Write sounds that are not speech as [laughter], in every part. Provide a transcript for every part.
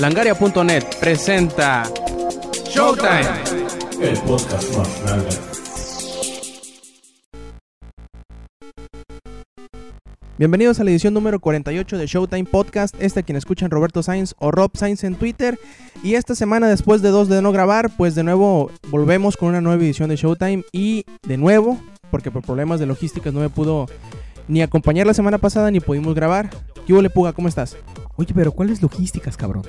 Langaria.net presenta Showtime. El podcast más grande. Bienvenidos a la edición número 48 de Showtime Podcast. Este a quien escuchan Roberto Sainz o Rob Sainz en Twitter. Y esta semana, después de dos de no grabar, pues de nuevo volvemos con una nueva edición de Showtime. Y de nuevo, porque por problemas de logística no me pudo ni acompañar la semana pasada ni pudimos grabar. ¿Qué hubo, Puga? ¿Cómo estás? Oye, pero ¿cuáles logísticas, cabrón?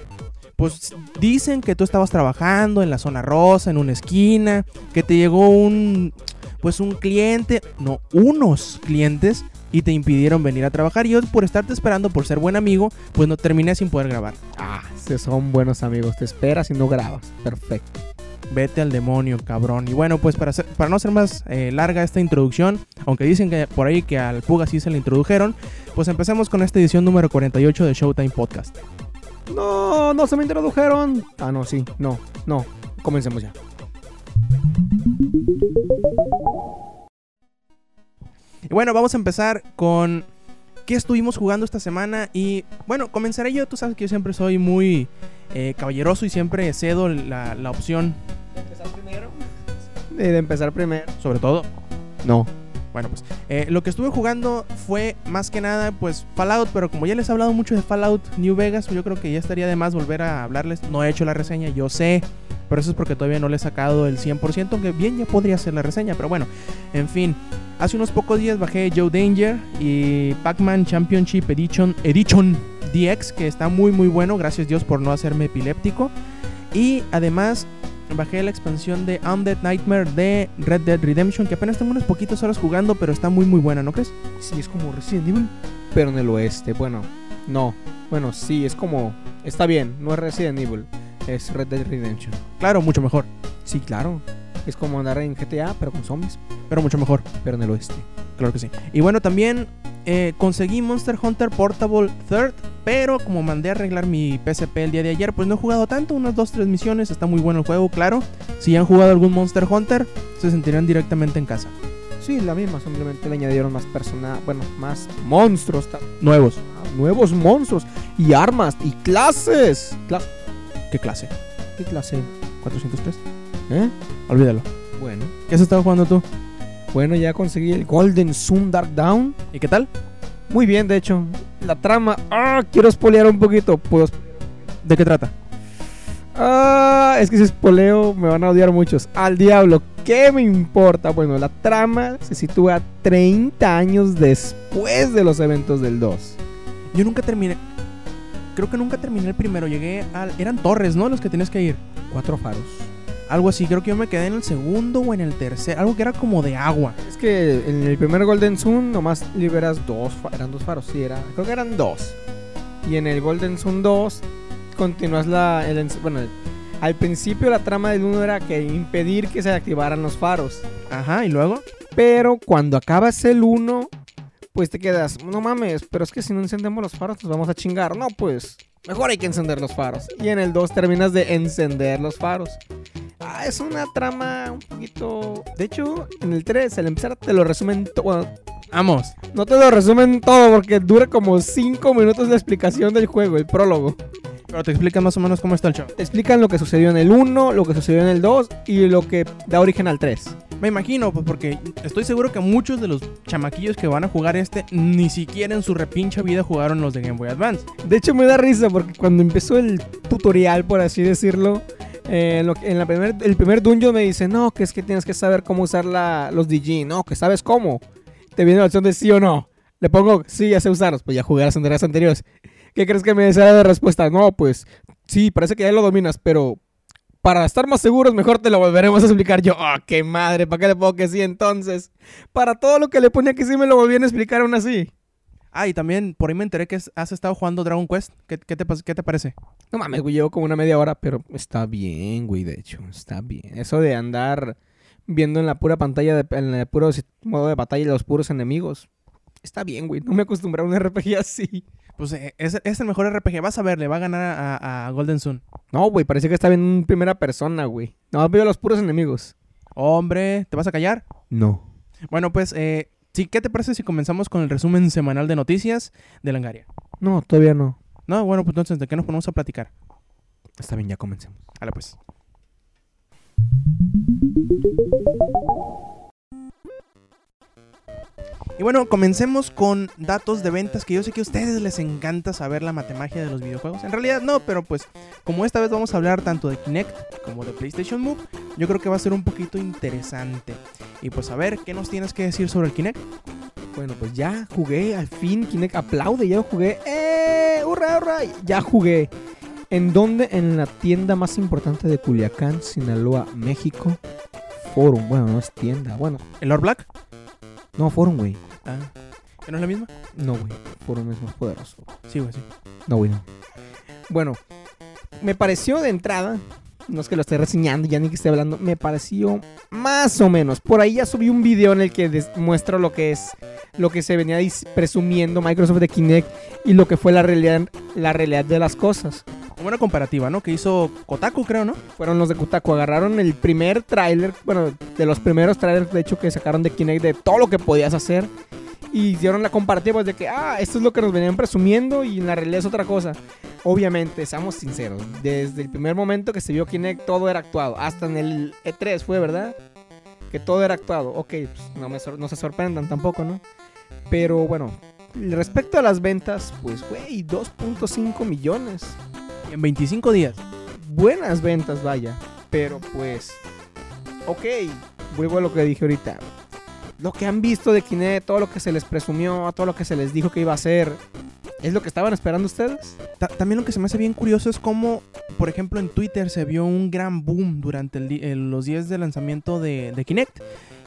Pues dicen que tú estabas trabajando en la zona rosa, en una esquina, que te llegó un, pues un cliente, no, unos clientes, y te impidieron venir a trabajar. Y yo por estarte esperando, por ser buen amigo, pues no terminé sin poder grabar. Ah, se son buenos amigos. Te esperas y no grabas. Perfecto. Vete al demonio, cabrón. Y bueno, pues para, no ser más eh, larga esta introducción, aunque dicen que por ahí que al Puga sí se le introdujeron, pues empecemos con esta edición número 48 de Showtime Podcast. No, no se me introdujeron. Ah, no, sí. No, no. Comencemos ya. Y bueno, vamos a empezar con qué estuvimos jugando esta semana. Y bueno, comenzaré yo. Tú sabes que yo siempre soy muy eh, caballeroso y siempre cedo la, la opción, ¿Empezar primero? De, de empezar primero. sobre todo. No. Bueno, pues eh, lo que estuve jugando fue más que nada, pues Fallout. Pero como ya les he hablado mucho de Fallout New Vegas, yo creo que ya estaría de más volver a hablarles. No he hecho la reseña, yo sé. Pero eso es porque todavía no le he sacado el 100%, aunque bien ya podría hacer la reseña. Pero bueno, en fin. Hace unos pocos días bajé Joe Danger y Pac-Man Championship Edition, Edition DX, que está muy muy bueno, gracias Dios por no hacerme epiléptico. Y además bajé la expansión de Undead Nightmare de Red Dead Redemption, que apenas tengo unas poquitas horas jugando, pero está muy muy buena, ¿no crees? Sí, es como Resident Evil. Pero en el oeste. Bueno, no. Bueno, sí, es como. Está bien, no es Resident Evil. Es Red Dead Redemption. Claro, mucho mejor, Sí, claro. Es como andar en GTA, pero con zombies. pero mucho mejor, Pero en el oeste. claro que sí. Y bueno, también eh, conseguí Monster Hunter Portable Third, pero como mandé a arreglar mi PSP el día de ayer, pues no he jugado tanto, unas 2-3 misiones, está muy bueno el juego, claro. Si han jugado algún Monster Hunter, se sentirán directamente en casa. Sí, la misma. Simplemente le añadieron más personas. Bueno, más monstruos. Nuevos. Nuevos monstruos. Y armas. Y clases. Cla- ¿Qué clase? ¿Qué clase? 403. ¿Eh? Olvídalo. Bueno. ¿Qué has estado jugando tú? Bueno, ya conseguí el Golden Sun Dark Down. ¿Y qué tal? Muy bien, de hecho. La trama. Ah, quiero espolear un poquito. Puedo. ¿De qué trata? Ah, es que si espoleo me van a odiar muchos. Al diablo, ¿qué me importa? Bueno, la trama se sitúa 30 años después de los eventos del 2. Yo nunca terminé. Creo que nunca terminé el primero. Llegué al. Eran torres, ¿no? Los que tenías que ir. Cuatro faros. Algo así. Creo que yo me quedé en el segundo o en el tercer. Algo que era como de agua. Es que en el primer Golden Sun nomás liberas dos, eran dos faros, sí, era, creo que eran dos. Y en el Golden Sun 2 continúas la, el bueno, el- al principio la trama del 1 era que impedir que se activaran los faros. Ajá, y luego. Pero cuando acabas el 1, pues te quedas, no mames, pero es que si no encendemos los faros nos vamos a chingar. No, pues mejor hay que encender los faros. Y en el 2 terminas de encender los faros. Ah, es una trama un poquito... De hecho, en el 3, al empezar te lo resumen todo. Vamos. no te lo resumen todo porque dura como 5 minutos la explicación del juego, el prólogo. Pero te explican más o menos cómo está el show. Te explican lo que sucedió en el 1, lo que sucedió en el 2 y lo que da origen al 3. Me imagino, pues porque estoy seguro que muchos de los chamaquillos que van a jugar este ni siquiera en su repincha vida jugaron los de Game Boy Advance. De hecho, me da risa porque cuando empezó el tutorial, por así decirlo, eh, en, la primer, el primer dungeon me dice, no, que es que tienes que saber cómo usar la, los DG. No, que sabes cómo. Te viene la opción de sí o no. Le pongo, sí, ya sé usarlos. Pues ya jugué las entregas anteriores. ¿Qué crees que me decía de respuesta? No, pues sí, parece que ya lo dominas, pero para estar más seguros, mejor te lo volveremos a explicar yo. ¡Ah, qué madre! ¿Para qué le pongo que sí entonces? Para todo lo que le ponía que sí me lo volvían a explicar aún así. Ah, y también por ahí me enteré que has estado jugando Dragon Quest. ¿Qué, qué te, qué te parece? No mames, güey, llevo como una media hora, pero está bien, güey, de hecho, está bien. Eso de andar viendo en la pura pantalla, de, en el puro modo de batalla los puros enemigos, está bien, güey. No me acostumbré a un RPG así. Pues eh, es, es el mejor RPG. Vas a ver, le va a ganar a, a Golden Sun. No, güey, parece que está bien en primera persona, güey. No, veo los puros enemigos. Hombre, ¿te vas a callar? No. Bueno, pues, eh, sí, ¿qué te parece si comenzamos con el resumen semanal de noticias de Langaria? No, todavía no. No, bueno, pues entonces, ¿de qué nos ponemos a platicar? Está bien, ya comencemos. Hala pues. Y bueno, comencemos con datos de ventas que yo sé que a ustedes les encanta saber la matemagia de los videojuegos. En realidad no, pero pues como esta vez vamos a hablar tanto de Kinect como de PlayStation Move, yo creo que va a ser un poquito interesante. Y pues a ver, ¿qué nos tienes que decir sobre el Kinect? Bueno, pues ya jugué, al fin, Kinect aplaude, ya jugué. ¡Eh! ¡Hurra, hurra! Ya jugué. ¿En dónde? En la tienda más importante de Culiacán, Sinaloa, México. Forum, bueno, no es tienda, bueno. ¿El Lord Black? No, Forum, güey. Ah, ¿que no es la misma? No, güey. Forum es más poderoso. Sí, güey, sí. No, güey, no. Bueno, me pareció de entrada, no es que lo esté reseñando, ya ni que esté hablando, me pareció más o menos. Por ahí ya subí un video en el que muestro lo que es, lo que se venía presumiendo Microsoft de Kinect y lo que fue la realidad, la realidad de las cosas. Una comparativa, ¿no? Que hizo Kotaku, creo, ¿no? Fueron los de Kotaku, agarraron el primer tráiler, bueno, de los primeros trailers de hecho que sacaron de Kinect de todo lo que podías hacer y hicieron la comparativa de que, ah, esto es lo que nos venían presumiendo y en la realidad es otra cosa. Obviamente, seamos sinceros, desde el primer momento que se vio Kinect todo era actuado, hasta en el E3 fue, ¿verdad? Que todo era actuado. Ok, pues no, me no se sorprendan tampoco, ¿no? Pero bueno, respecto a las ventas, pues, güey, 2.5 millones En 25 días. buenas ventas, vaya. Pero pues, ok, vuelvo a lo que dije ahorita. Lo que han visto de Kinect, todo lo que se les presumió, todo lo que se les dijo que iba a hacer, ¿es lo que estaban esperando ustedes? Ta- también lo que se me hace bien curioso es cómo, por ejemplo, en Twitter se vio un gran boom durante el eh, los días de lanzamiento de, de Kinect.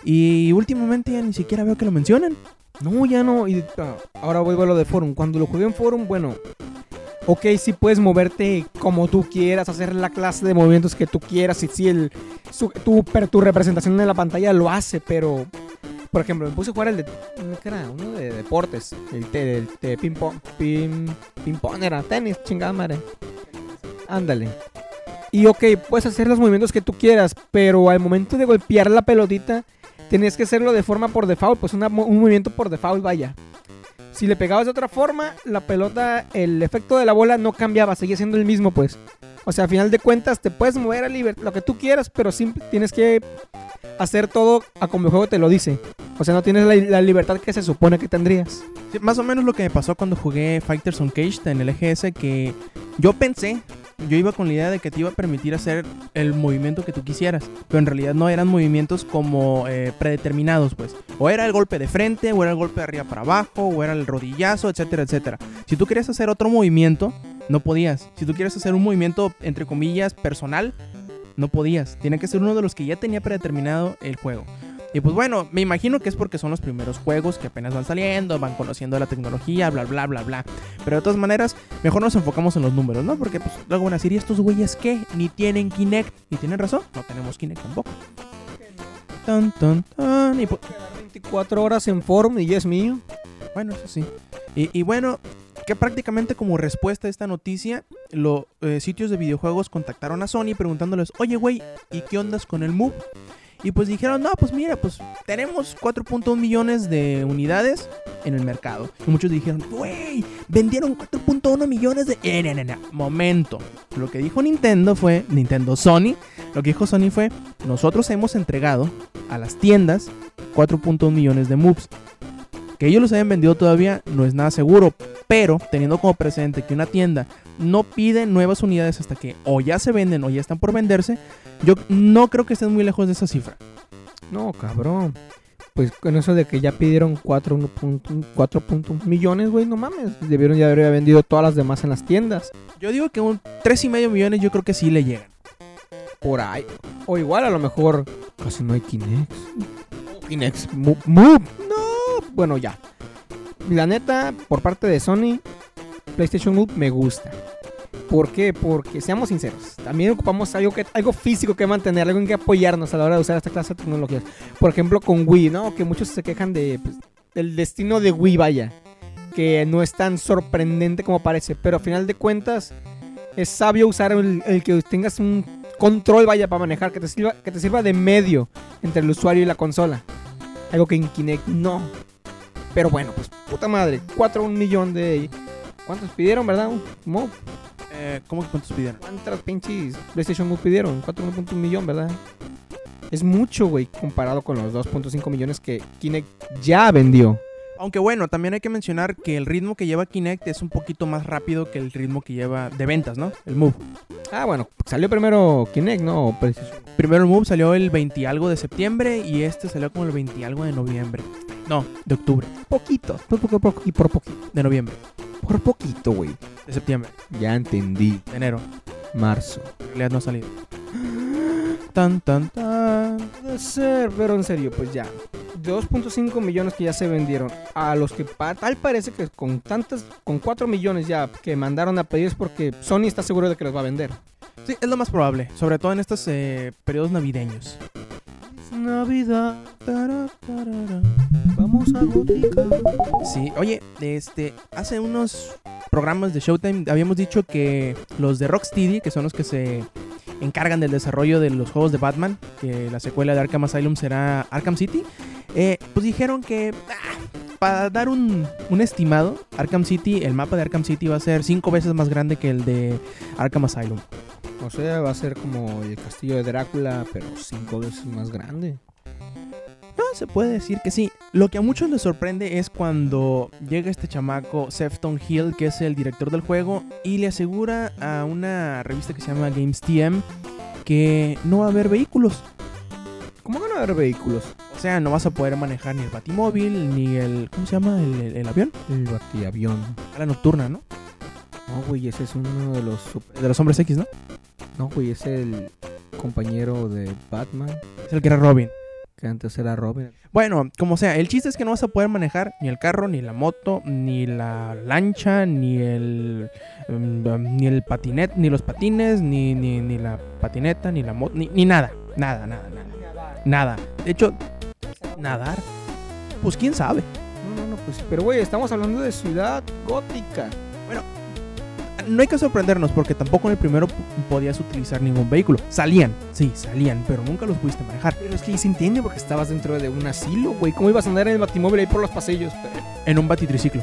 Y últimamente ya ni siquiera veo que lo mencionen. No, ya no. Y ah, ahora vuelvo a lo de Forum. Cuando lo jugué en Forum, bueno, ok, sí puedes moverte como tú quieras, hacer la clase de movimientos que tú quieras. Y sí, el, su- tu, tu representación en la pantalla lo hace, pero. Por ejemplo, me puse a jugar el de. ¿Qué era? Uno de deportes. El de, el de ping-pong. Ping, ping-pong era tenis, chingada madre. Ándale. Y ok, puedes hacer los movimientos que tú quieras, pero al momento de golpear la pelotita, tenías que hacerlo de forma por default, pues una un movimiento por default, vaya. Si le pegabas de otra forma, la pelota, el efecto de la bola no cambiaba, seguía siendo el mismo, pues. O sea, a final de cuentas, te puedes mover a liber- lo que tú quieras, pero tienes que hacer todo a como el juego te lo dice. O sea, no tienes la, libertad que se supone que tendrías. Más o menos lo que me pasó cuando jugué Fighters on Cage en el EGS, que yo pensé, yo iba con la idea de que te iba a permitir hacer el movimiento que tú quisieras, pero en realidad no eran movimientos como eh, predeterminados, pues. O era el golpe de frente, o era el golpe de arriba para abajo, o era el rodillazo, etcétera, etcétera. Si tú querías hacer otro movimiento, no podías. Si tú quieres hacer un movimiento, entre comillas, personal, no podías. Tiene que ser uno de los que ya tenía predeterminado el juego. Y pues bueno, me imagino que es porque son los primeros juegos que apenas van saliendo, van conociendo la tecnología, bla, bla, bla, bla. Pero de todas maneras, mejor nos enfocamos en los números, ¿no? Porque pues luego van a decir, ¿y estos güeyes qué? Ni tienen Kinect. Y tienen razón, no tenemos Kinect tampoco. Tan, tan, tan. Y pues, 24 horas en forum y ya es mío. bueno, eso sí. Y, y bueno, que prácticamente como respuesta a esta noticia, los sitios de videojuegos contactaron a Sony preguntándoles, oye, güey, ¿y qué ondas con el Move? Y pues dijeron, no, pues mira, pues tenemos 4.1 millones de unidades en el mercado. Y muchos dijeron, güey, vendieron 4.1 millones de... Eh, no, no, no, momento. Lo que dijo Nintendo fue, Nintendo Sony, lo que dijo Sony fue, nosotros hemos entregado a las tiendas 4.1 millones de moves. Que ellos los hayan vendido todavía no es nada seguro, pero teniendo como presente que una tienda no pide nuevas unidades hasta que o ya se venden o ya están por venderse, yo no creo que estén muy lejos de esa cifra. No, cabrón. Pues con eso de que ya pidieron 4.1 millones, güey, no mames. Debieron ya haber vendido todas las demás en las tiendas. Yo digo que un 3,5 millones yo creo que sí le llegan. Por ahí. O igual a lo mejor casi no hay. Kinect. Move. Move. No. Bueno, ya. La neta, por parte de Sony, PlayStation Move me gusta. ¿Por qué? Porque seamos sinceros, también ocupamos algo, que, algo físico que mantener, algo en que apoyarnos a la hora de usar esta clase de tecnologías. Por ejemplo, con Wii, ¿no? Que muchos se quejan de pues, del destino de Wii, vaya. Que no es tan sorprendente como parece. Pero a final de cuentas, es sabio usar el, el que tengas un control, vaya, para manejar, que te, sirva, que te sirva de medio entre el usuario y la consola. Algo que en no. Pero bueno, pues puta madre, 4 un millón de... ¿Cuántos pidieron, verdad? Como Eh, ¿Cómo que cuántos pidieron? ¿Cuántas pinches PlayStation Move pidieron? 4.1 millón, ¿verdad? Es mucho, güey, comparado con los 2.5 millones que Kinect ya vendió. Aunque bueno, también hay que mencionar que el ritmo que lleva Kinect es un poquito más rápido que el ritmo que lleva de ventas, ¿no? El Move. Ah, bueno, salió primero Kinect, ¿no? Primero el Move salió el 20 y algo de septiembre y este salió como el 20 y algo de noviembre. No, de octubre. Poquito, por, por, por, y por poquito. De noviembre. Por poquito, güey. De septiembre. Ya entendí. De enero. Marzo. En realidad no ha salido. Tan, tan, tan. Puede ser, pero en serio, pues ya. 2.5 millones que ya se vendieron. A los que tal parece que con tantas, con 4 millones ya que mandaron a pedir es porque Sony está seguro de que los va a vender. Sí, es lo más probable. Sobre todo en estos eh, periodos navideños. Navidad, tarara. vamos a Gótica. Sí, oye, este, hace unos programas de Showtime habíamos dicho que los de Rocksteady, que son los que se encargan del desarrollo de los juegos de Batman, que la secuela de Arkham Asylum será Arkham City, eh, pues dijeron que ah, para dar un, un estimado, Arkham City, el mapa de Arkham City va a ser cinco veces más grande que el de Arkham Asylum. O sea, va a ser como el castillo de Drácula, pero cinco veces más grande. No, se puede decir que sí. Lo que a muchos les sorprende es cuando llega este chamaco, Sefton Hill, que es el director del juego, y le asegura a una revista que se llama Games TM que no va a haber vehículos. ¿Cómo que no va a haber vehículos? O sea, no vas a poder manejar ni el batimóvil, ni el... ¿Cómo se llama? El, el- el avión. El batiavión. A la nocturna, ¿no? No, güey, ese es uno de los... super- de los hombres X, ¿no? No, güey, es el compañero de Batman, Es el que era Robin. que antes era Robin. Bueno, como sea, el chiste es que no vas a poder manejar ni el carro, ni la moto, ni la lancha, ni el mm, ni el patinet, ni los patines, ni, ni, ni la patineta, ni la moto, ni, ni nada, nada, nada, nada, nada. De hecho, nadar, pues quién sabe. No, no, no, pues pero güey, estamos hablando de ciudad gótica. No hay que sorprendernos porque tampoco en el primero podías utilizar ningún vehículo. Salían, sí, salían, pero nunca los pudiste manejar. Pero es que ahí se entiende porque estabas dentro de un asilo, güey. ¿Cómo ibas a andar en el batimóvil ahí por los pasillos? En un batitriciclo.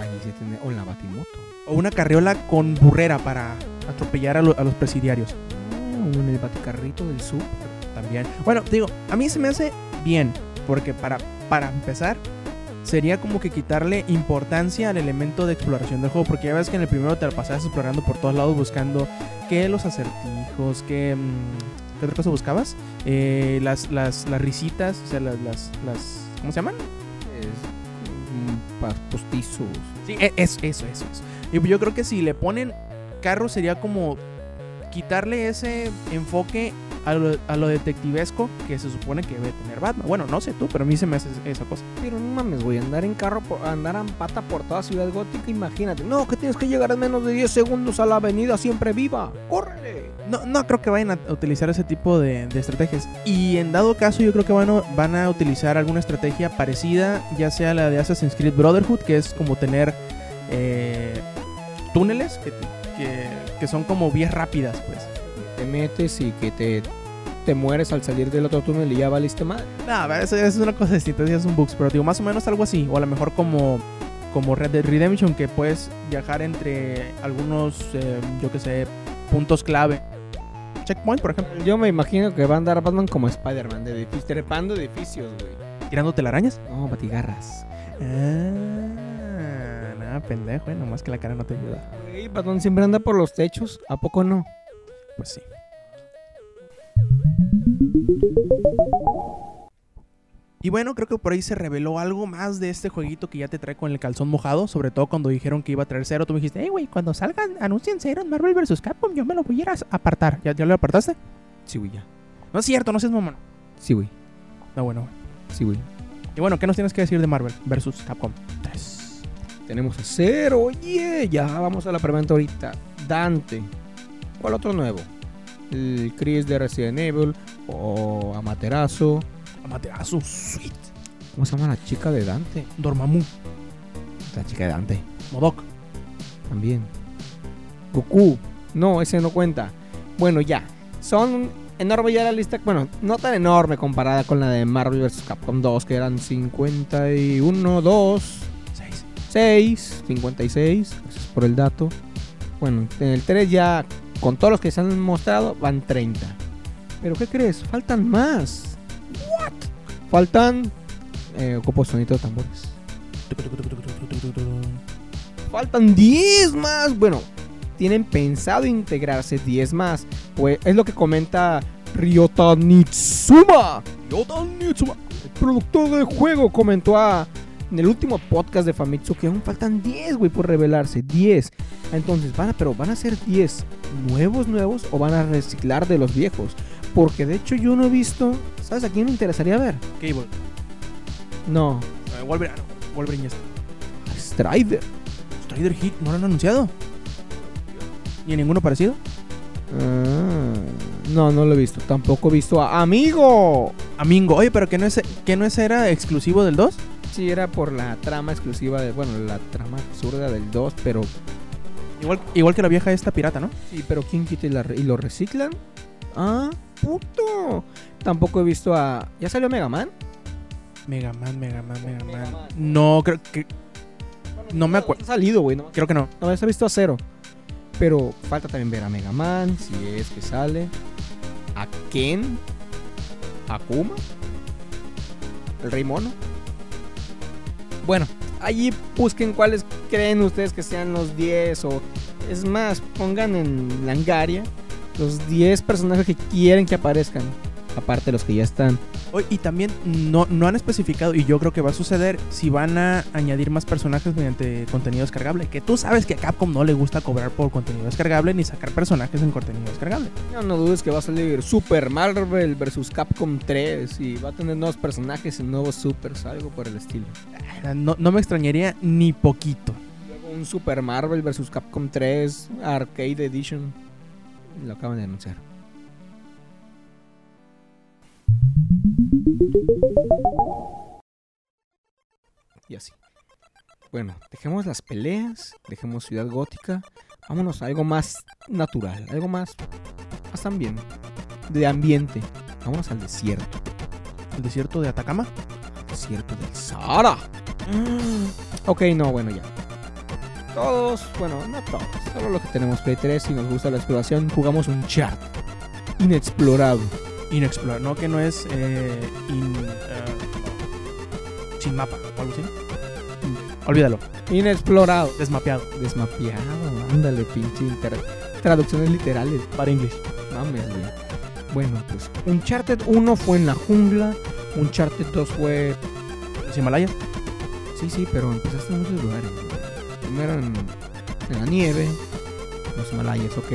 Ahí se tiene... O en la batimoto. O una carriola con burrera para atropellar a, lo- a los presidiarios. O en el baticarrito del sur. también. Bueno, te digo, a mí se me hace bien, porque para, para empezar, sería como que quitarle importancia al elemento de exploración del juego, porque ya ves que en el primero te la pasabas explorando por todos lados buscando que los acertijos, que... mm, ¿Qué otra cosa buscabas? Eh, las, las, las risitas, o sea, las, las, las... ¿Cómo se llaman? Es... postizos. Sí, e- eso, eso, eso, eso. Y yo creo que si le ponen carro sería como quitarle ese enfoque a lo, a lo detectivesco que se supone que debe tener Batman. Bueno, no sé tú, pero a mí se me hace esa cosa. Pero no mames, güey, andar en carro, por- andar en pata por toda ciudad gótica, imagínate. No, que tienes que llegar en menos de 10 segundos a la avenida siempre viva. ¡Córrele! No, no creo que vayan a utilizar ese tipo de, de estrategias. Y en dado caso, yo creo que van a, van a utilizar alguna estrategia parecida, ya sea la de Assassin's Creed Brotherhood, que es como tener eh, túneles que, que, que son como vías rápidas, pues. Te metes y que te, te mueres al salir del otro túnel y ya valiste mal. No, eso, eso es una cosa distinta, eso es un bugs, pero digo, más o menos algo así. O a lo mejor como, como Red Dead Redemption, que puedes viajar entre algunos, eh, yo que sé, puntos clave. Checkpoint, por ejemplo. Yo me imagino que va a andar Batman como Spider-Man, de trepando edificios, güey. Tirando telarañas. No, batigarras. Ah, nada, pendejo, eh, nomás que la cara no te ayuda. Güey, Batman siempre anda por los techos, ¿a poco no? Pues sí. Y bueno, creo que por ahí se reveló algo más de este jueguito que ya te trae con el calzón mojado. Sobre todo cuando dijeron que iba a traer cero. Tú me dijiste, hey, güey, cuando salgan, anuncien cero en Marvel vs. Capcom, yo me lo voy a ir a apartar. ¿Ya, ya lo apartaste? Sí, güey, ya. No es cierto, no seas mamón. Sí, güey. No, bueno. Sí, güey. Y bueno, ¿qué nos tienes que decir de Marvel vs. Capcom 3? Tenemos a Cero, oye, ya vamos a la preventa ahorita. Dante. ¿Cuál otro nuevo? El Chris de Resident Evil o Amaterasu. Amaterasu, sweet. ¿Cómo se llama la chica de Dante? Dormammu, La chica de Dante. Modok. También. Goku. No, ese no cuenta. Bueno, ya. Son enorme ya la lista. Bueno, no tan enorme comparada con la de Marvel vs. Capcom 2, que eran 51, 2, 6. 6, 56. Gracias por el dato. Bueno, en el 3 ya, con todos los que se han mostrado, van 30. Pero ¿qué crees? Faltan más. ¿What? Faltan... Eh, ocupo sonido de tambores. Faltan 10 más. Bueno, tienen pensado integrarse 10 más. Pues es lo que comenta Ryota Nitsuma. Ryota Nitsuma. El productor del juego comentó a- en el último podcast de Famitsu que aún faltan 10, güey, por revelarse. 10. Entonces, van a, pero van a ser 10 nuevos, nuevos o van a reciclar de los viejos. Porque de hecho yo no he visto. ¿Sabes a quién me interesaría ver? Cable. No. Eh, Wolverine. ah, no, Wolverine ya está. Strider. Strider Hit, ¿no lo han anunciado? ¿Ni ninguno parecido? Ah, no, no lo he visto. Tampoco he visto a Amigo. Amingo. Oye, pero que no, es, que no ese era exclusivo del 2. Sí, era por la trama exclusiva de. Bueno, la trama absurda del 2, pero. Igual, igual que la vieja esta pirata, ¿no? Sí, pero ¿quién quita y, la y lo reciclan? Ah, puto. Tampoco he visto a. ¿Ya salió Mega Man? Mega Man, Mega Man, Mega Mega Man. Man. No, creo que. No me acuerdo. Ha salido, güey. No, Creo que no. no he visto a cero. Pero falta también ver a Mega Man, si es que sale. A Ken. A Kuma. El Rey Mono. Bueno, allí busquen cuáles creen ustedes que sean los 10 o... Es más, pongan en Langaria los 10 personajes que quieren que aparezcan. Aparte de los que ya están. Oye, y también no, no han especificado, y yo creo que va a suceder, si van a añadir más personajes mediante contenido descargable. Que tú sabes que a Capcom no le gusta cobrar por contenido descargable ni sacar personajes en contenido descargable. No, no dudes que va a salir Super Marvel vs Capcom 3 y va a tener nuevos personajes y nuevos supers, algo por el estilo. No, no me extrañaría ni poquito. Luego un Super Marvel vs Capcom 3 Arcade Edition. Lo acaban de anunciar. Y así. Bueno, dejemos las peleas, dejemos Ciudad Gótica, vámonos a algo más natural, algo más, más ambiente, de ambiente. Vámonos al desierto, El desierto de Atacama. al desierto del Sahara. Ok, no, bueno, ya. Todos, bueno, no todos, solo los que tenemos Play 3 y nos gusta la exploración, jugamos un chart inexplorado. Inexplorado. No, que no es eh, in, eh, sin mapa o algo así. Olvídalo. Inexplorado. Desmapeado. Desmapeado, ándale, pinche inter... Traducciones literales. Para inglés. Mames, güey. Bueno, pues Uncharted 1 fue en la jungla, Uncharted 2 fue... Los Himalayas. Sí, sí, pero empezaste en muchos lugares. güey. Primero en, en la nieve, los Himalayas, ok.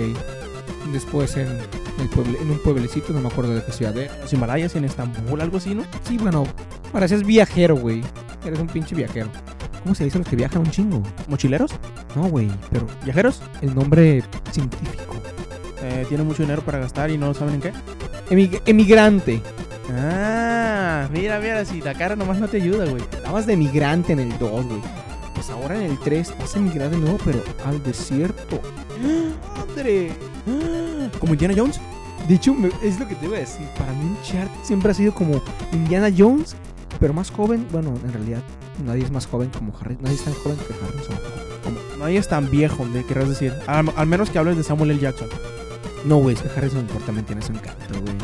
Después en, el pueble- en un pueblecito, no me acuerdo de qué ciudad era. Los Himalayas en Estambul, algo así, ¿no? Sí, bueno, pareces viajero, güey. Eres un pinche viajero. ¿Cómo se dice los que viajan un chingo? ¿Mochileros? No, güey, pero ¿Viajeros? el nombre científico. Eh, tienen mucho dinero para gastar y no saben en qué. Emig- emigrante. Ah, mira, mira, si la cara nomás no te ayuda, güey. Estabas de migrante en el 2, güey. Pues ahora en el 3 vas a emigrar de nuevo, pero al desierto. ¡Madre! ¿Como Indiana Jones? De hecho, me- es lo que te iba a decir. Para mí, Uncharted siempre ha sido como Indiana Jones, pero más joven. Bueno, en realidad, nadie es más joven como Harry. Nadie es tan joven que Harrison. Como, nadie es tan viejo, de querrás decir. Al, al menos que hables de Samuel L. Jackson. No, güey, es que Harrison también tiene su encanto, güey.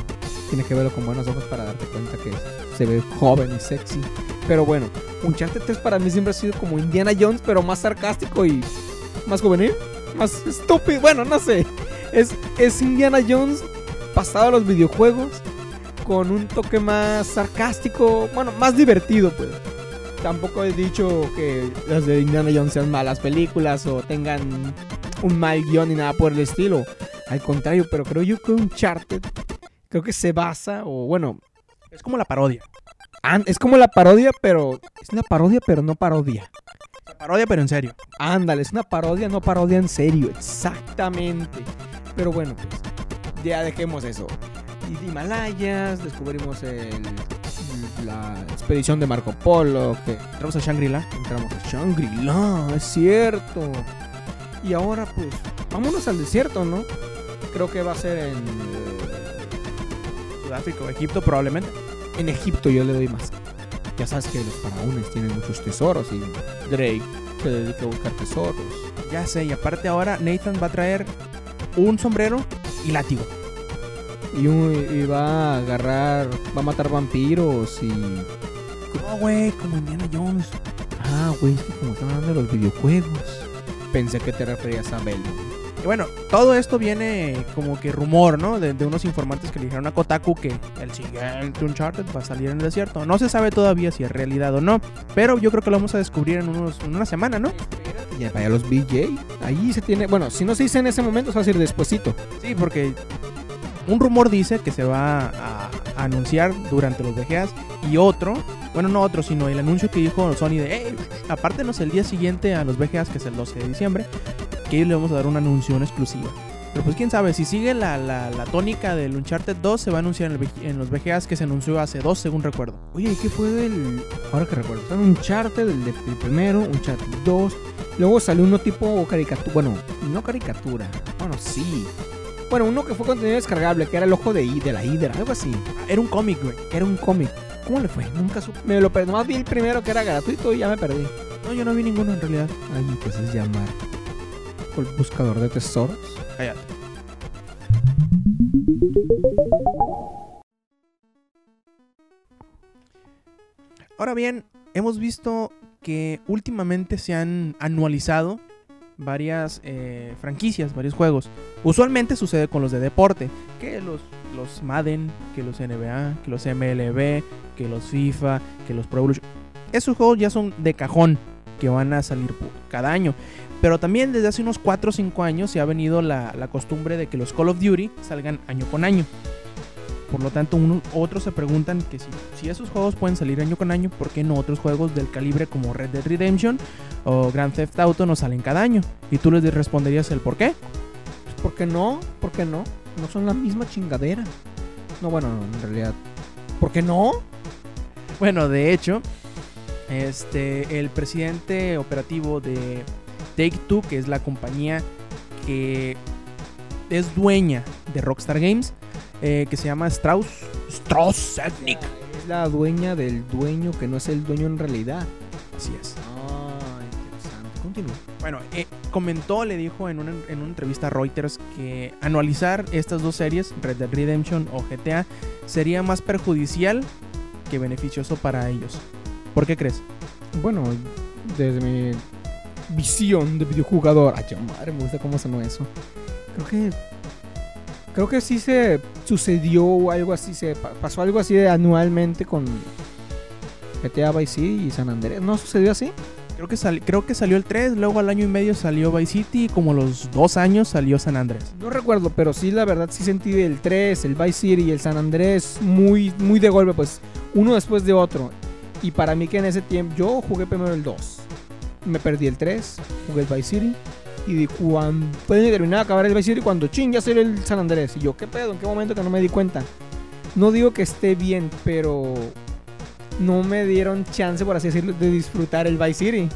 Tiene que verlo con buenos ojos para darte cuenta que se ve joven y sexy. Pero bueno, Uncharted 3 para mí siempre ha sido como Indiana Jones, pero más sarcástico y más juvenil. Más estúpido. Bueno, no sé. Es, es Indiana Jones pasado a los videojuegos con un toque más sarcástico. Bueno, más divertido, pues. Tampoco he dicho que las de Indiana Jones sean malas películas o tengan un mal guion ni nada por el estilo. Al contrario, pero creo yo que Uncharted creo que se basa, o bueno, Es como la parodia. es como la parodia, pero es una parodia, pero no parodia. La parodia, pero en serio. Ándale, es una parodia, no parodia en serio, exactamente. Pero bueno, pues ya dejemos eso. Y de Himalayas, descubrimos el- la expedición de Marco Polo, que Entramos a Shangri-La. entramos a Shangri-La, es cierto. Y ahora pues, vámonos al desierto, ¿no? Creo que va a ser en, Sudáfrica o Egipto, probablemente. en Egipto, yo le doy más. Ya sabes que los faraones tienen muchos tesoros y Drake se dedica a buscar tesoros. Ya sé, y aparte ahora Nathan va a traer un sombrero y látigo. Y, un- y va a agarrar, va a matar vampiros y... No, güey, como Indiana Jones. Ah, güey, es que como están hablando de los videojuegos. Pensé que te referías a Venom. Y bueno, todo esto viene como que rumor, ¿no? De, de unos informantes que le dijeron a Kotaku que el siguiente Uncharted va a salir en el desierto. No se sabe todavía si es realidad o no, pero yo creo que lo vamos a descubrir en, unos, en una semana, ¿no? Ya vaya los BJ. Ahí se tiene. Bueno, si no se dice en ese momento, se va a decir despuesito. Sí, porque un rumor dice que se va a, anunciar durante los VGAs y otro, bueno, no otro, sino el anuncio que dijo Sony de, hey, apártenos el día siguiente a los VGAs, que es el 12 de diciembre, que le vamos a dar una anuncio exclusiva. Pero pues quién sabe, si sigue la, la, la tónica del Uncharted 2, se va a anunciar en, el los VGAs que se anunció hace dos, según recuerdo. Oye, ¿y qué fue del. Ahora que recuerdo. Un charter del, del primero, un charter 2. Luego salió uno tipo caricatura. Bueno, no caricatura. Bueno, sí. Bueno, uno que fue contenido descargable, que era el ojo de, I- de la Hidra, algo así. Era un cómic, güey. Era un cómic. ¿Cómo le fue? Nunca supe. Me lo perdí. Nomás vi el primero que era gratuito y ya me perdí. No, yo no vi ninguno en realidad. Ahí pues es llamar. El buscador de tesoros. Cállate. Ahora bien, hemos visto que últimamente se han anualizado varias eh, franquicias, varios juegos. Usualmente sucede con los de deporte, que los, los Madden, que los NBA, que los MLB, que los FIFA, que los Pro Evolution. Esos juegos ya son de cajón, que van a salir cada año. Pero también desde hace unos 4 o 5 años se ha venido la, la costumbre de que los Call of Duty salgan año con año. Por lo tanto, uno- otros se preguntan que si, si esos juegos pueden salir año con año, ¿por qué no otros juegos del calibre como Red Dead Redemption o Grand Theft Auto no salen cada año? Y tú les responderías el por qué. Pues, ¿Por qué no? ¿Por qué no? No son la misma chingadera. No, bueno, en realidad. ¿Por qué no? Bueno, de hecho, este, el presidente operativo de Take Two, que es la compañía que es dueña de Rockstar Games, eh, que se llama Strauss, Strauss Zelnick. Es la dueña del dueño que no es el dueño en realidad. Así es. Ah, interesante. Continúa. Bueno, eh, comentó, le dijo en una, en una entrevista a Reuters que anualizar estas dos series, Red Dead Redemption o GTA, sería más perjudicial que beneficioso para ellos. ¿Por qué crees? Bueno, desde mi visión de videojugador. Ay, madre, me gusta cómo sonó eso. Creo que. Creo que sí se sucedió algo así, se pa- pasó algo así de anualmente con GTA Vice City y San Andrés. ¿No sucedió así? Creo que, sal- creo que salió el 3, luego al año y medio salió Vice City y como los dos años salió San Andrés. No recuerdo, pero sí, la verdad, sí sentí el 3, el Vice City y el San Andrés muy, muy de golpe, pues uno después de otro. Y para mí que en ese tiempo, yo jugué primero el 2. Me perdí el 3, jugué el Vice City. Y de cuando pueden terminar de acabar el Vice City cuando ching, ya el San Andrés. Y yo, ¿qué pedo? ¿En qué momento que no me di cuenta? No digo que esté bien, pero no me dieron chance, por así decirlo, de disfrutar el Vice City.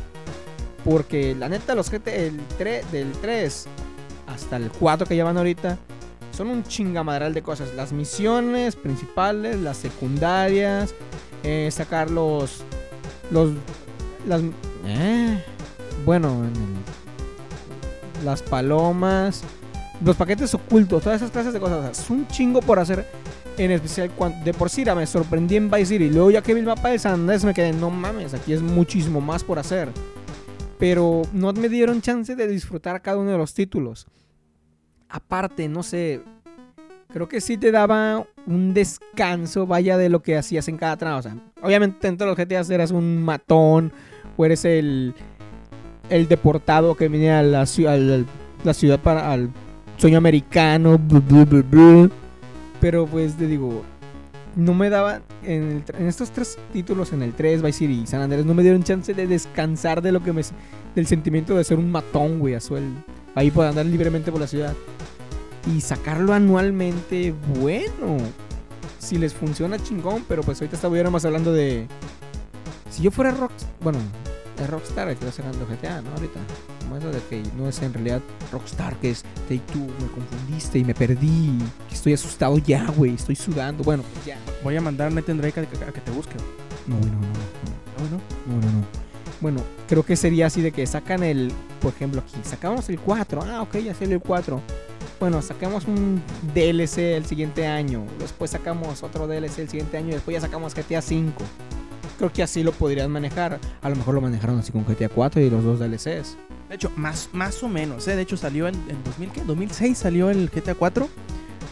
Porque la neta, los GT, el 3, del 3 hasta el 4 que llevan ahorita, son un chingamadral de cosas. Las misiones principales, las secundarias, eh, sacar los. los las, eh, bueno, en el- las palomas, los paquetes ocultos, todas esas clases de cosas. Es un chingo por hacer. En especial, cuando, de por sí me sorprendí en Vice City. Luego, ya que vi mapa de San me quedé, no mames, aquí es muchísimo más por hacer. Pero no me dieron chance de disfrutar cada uno de los títulos. Aparte, no sé, creo que sí te daba un descanso, vaya, de lo que hacías en cada trama. O sea, obviamente dentro de los GTA eras un matón o eres el, el deportado que viene a la, ciu- al- la ciudad para al sueño americano. Pero pues te digo, no me daba en, estos tres títulos, en el 3, Vice City y San Andrés, no me dieron chance de descansar de lo que me del sentimiento de ser un matón, güey, a sueldo. Ahí por andar libremente por la ciudad. Y sacarlo anualmente, bueno. Si les funciona chingón, pero pues ahorita estuviéramos hablando de. Si yo fuera rock. Bueno, es Rockstar, estoy sacando GTA, ¿no? Ahorita. Como eso de que no es en realidad Rockstar, que es Take Two, me confundiste y me perdí. Que estoy asustado ya, güey. Estoy sudando. Bueno, pues ya. Voy a mandar a Nathan Drake a, que- que te busque. No, no, no. Ah, bueno. No, no, no. bueno, creo que sería así de que sacan el, por ejemplo, aquí, sacamos el 4, ah, ok, ya salió el 4. Bueno, sacamos un DLC el siguiente año, después sacamos otro DLC el siguiente año, y después ya sacamos GTA 5. Creo que así lo podrían manejar. A lo mejor lo manejaron así con GTA 4 y los dos DLCs. De hecho, más, más o menos, ¿eh? De hecho, salió en, en 2000, ¿qué? 2006 salió el GTA 4.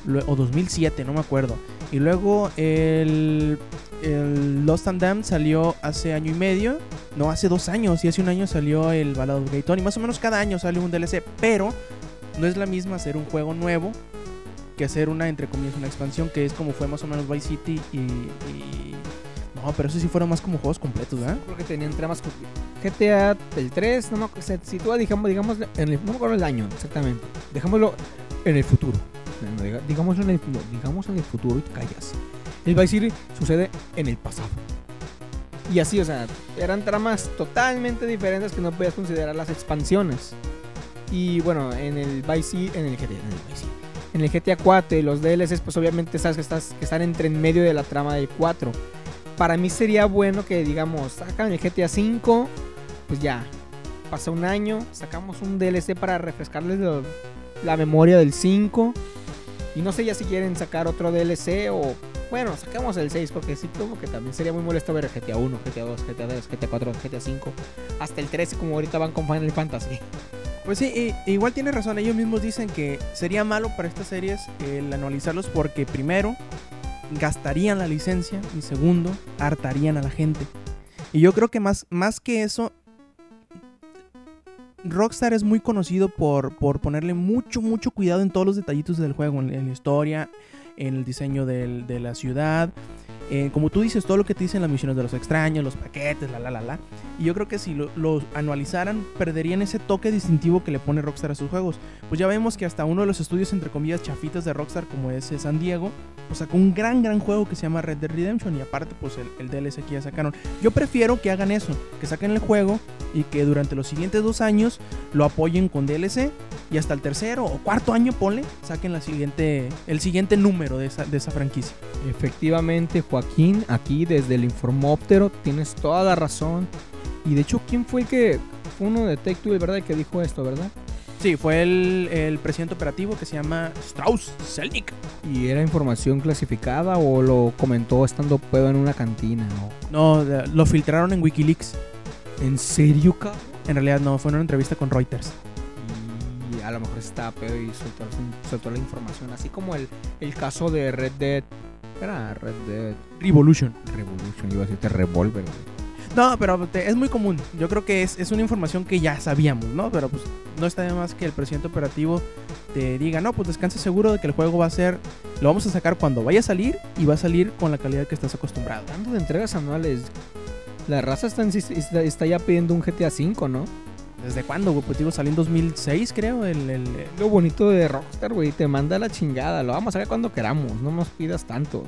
Lue- O 2007, no me acuerdo. Y luego el, el Lost and Damned salió hace año y medio. No, hace dos años. Y hace un año salió el Ballad of Gay Tony. Más o menos cada año sale un DLC. Pero no es la misma hacer un juego nuevo que hacer una, entre comillas, una expansión. Que es como fue más o menos Vice City y... y- No, pero eso sí fueron más como juegos completos, ¿verdad? Creo que tenían tramas GTA el 3, no acu- se sitúa, digamos, digamos en el, no me acuerdo el año exactamente. Dejámoslo en el futuro. No, digámoslo en el, no, digamos en el futuro y te callas. El Vice City sucede en el pasado. Y así, o sea, eran tramas totalmente diferentes que no podías considerar las expansiones. Y bueno, en el Vice City, en el GTA, en el Vice City, en el GTA 4 y los DLCs, pues obviamente sabes que, estás, que están entre en medio de la trama del 4 para mí sería bueno que, digamos, sacan el GTA V, pues ya, pasa un año, sacamos un DLC para refrescarles la memoria del 5. Y no sé ya si quieren sacar otro DLC o, bueno, sacamos el 6 porque sí, como que también sería muy molesto ver GTA 1, GTA 2, GTA 3, GTA 4, GTA 5, hasta el 13 como ahorita van con Final Fantasy. Pues sí, igual tiene razón. Ellos mismos dicen que sería malo para estas series el anualizarlos porque primero gastarían la licencia y segundo hartarían a la gente. Y yo creo que más, más que eso, Rockstar es muy conocido por, por ponerle mucho, mucho cuidado en todos los detallitos del juego, en, la historia, en el diseño de la ciudad. Eh, como tú dices, todo lo que te dicen las misiones de los extraños, los paquetes, la la la la. Y yo creo que si lo, lo anualizaran, perderían ese toque distintivo que le pone Rockstar a sus juegos. Pues ya vemos que hasta uno de los estudios, entre comillas, chafitas de Rockstar, como es San Diego, pues sacó un gran, gran juego que se llama Red Dead Redemption. Y aparte, pues el, DLC que ya sacaron. Yo prefiero que hagan eso, que saquen el juego y que durante los siguientes dos años lo apoyen con DLC. Y hasta el tercero o cuarto año, ponle, saquen la siguiente, el siguiente número de esa, de esa franquicia. Efectivamente, Joaquín, aquí desde el Informóptero, tienes toda la razón. Y de hecho, ¿quién fue el que fue uno de Two, verdad, el que dijo esto, verdad? Sí, fue el, el presidente operativo que se llama Strauss Selnick. ¿Y era información clasificada o lo comentó estando pedo en una cantina? No, de- lo filtraron en Wikileaks. ¿En serio, cabrón? En realidad no, fue en una entrevista con Reuters. Y a lo mejor estaba pedo y soltó, soltó la información. Así como el, el caso de Red Dead. Era Red Dead Revolution. Revolution, iba a decirte Revolver. No, pero te- es muy común. Yo creo que es, es una información que ya sabíamos, ¿no? Pero pues no está de más que el presidente operativo te diga, no, pues descanse seguro de que el juego va a ser, lo vamos a sacar cuando vaya a salir y va a salir con la calidad que estás acostumbrado. Hablando de entregas anuales, la raza está, en- está, está ya pidiendo un GTA V, ¿no? ¿Desde cuándo? güey? Pues digo, salió en 2006, creo. El, Lo bonito de Rockstar, güey, te manda la chingada. Lo vamos a ver cuando queramos, no nos pidas tanto.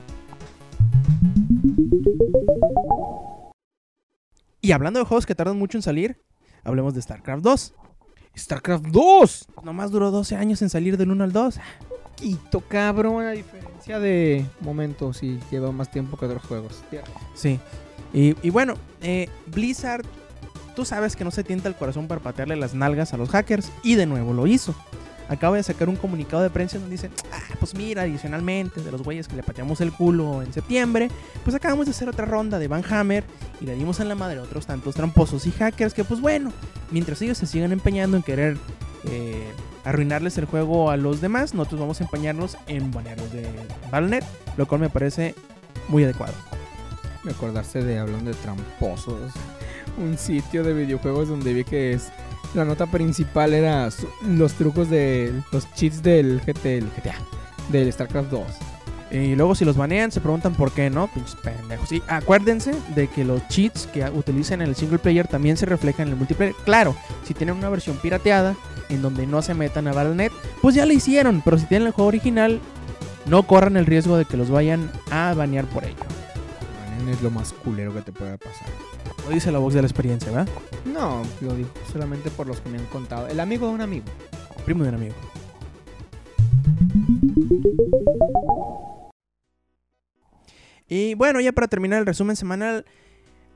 Y hablando de juegos que tardan mucho en salir, hablemos de StarCraft 2. StarCraft 2. Nomás duró 12 años en salir del 1 al 2. Quito, cabrón, a diferencia de momentos y lleva más tiempo que otros juegos. Sí. Y, y bueno, eh, Blizzard, tú sabes que no se tienta el corazón para patearle las nalgas a los hackers y de nuevo lo hizo. Acaba de sacar un comunicado de prensa donde dice, ah, pues mira, adicionalmente de los güeyes que le pateamos el culo en septiembre, pues acabamos de hacer otra ronda de Van Hammer y le dimos en la madre a otros tantos tramposos y hackers que pues bueno, mientras ellos se sigan empeñando en querer eh, arruinarles el juego a los demás, nosotros vamos a empeñarnos en banearlos de Battle.net, lo cual me parece muy adecuado. Me acordarse de hablando de tramposos. Un sitio de videojuegos donde vi que es la nota principal era los trucos de los cheats del GT, el GTA, del StarCraft 2. Y luego si los banean se preguntan por qué, ¿no? Pinches pendejos. Y acuérdense de que los cheats que utilicen en el single player también se reflejan en el multiplayer. Claro, si tienen una versión pirateada en donde no se metan a Battle.net, pues ya lo hicieron. Pero si tienen el juego original, no corran el riesgo de que los vayan a banear por ello. Manen, Es lo más culero que te pueda pasar. Lo dice la voz de la experiencia, ¿verdad? No, lo digo solamente por los que me han contado. El amigo de un amigo. Primo de un amigo. Y bueno, ya para terminar el resumen semanal,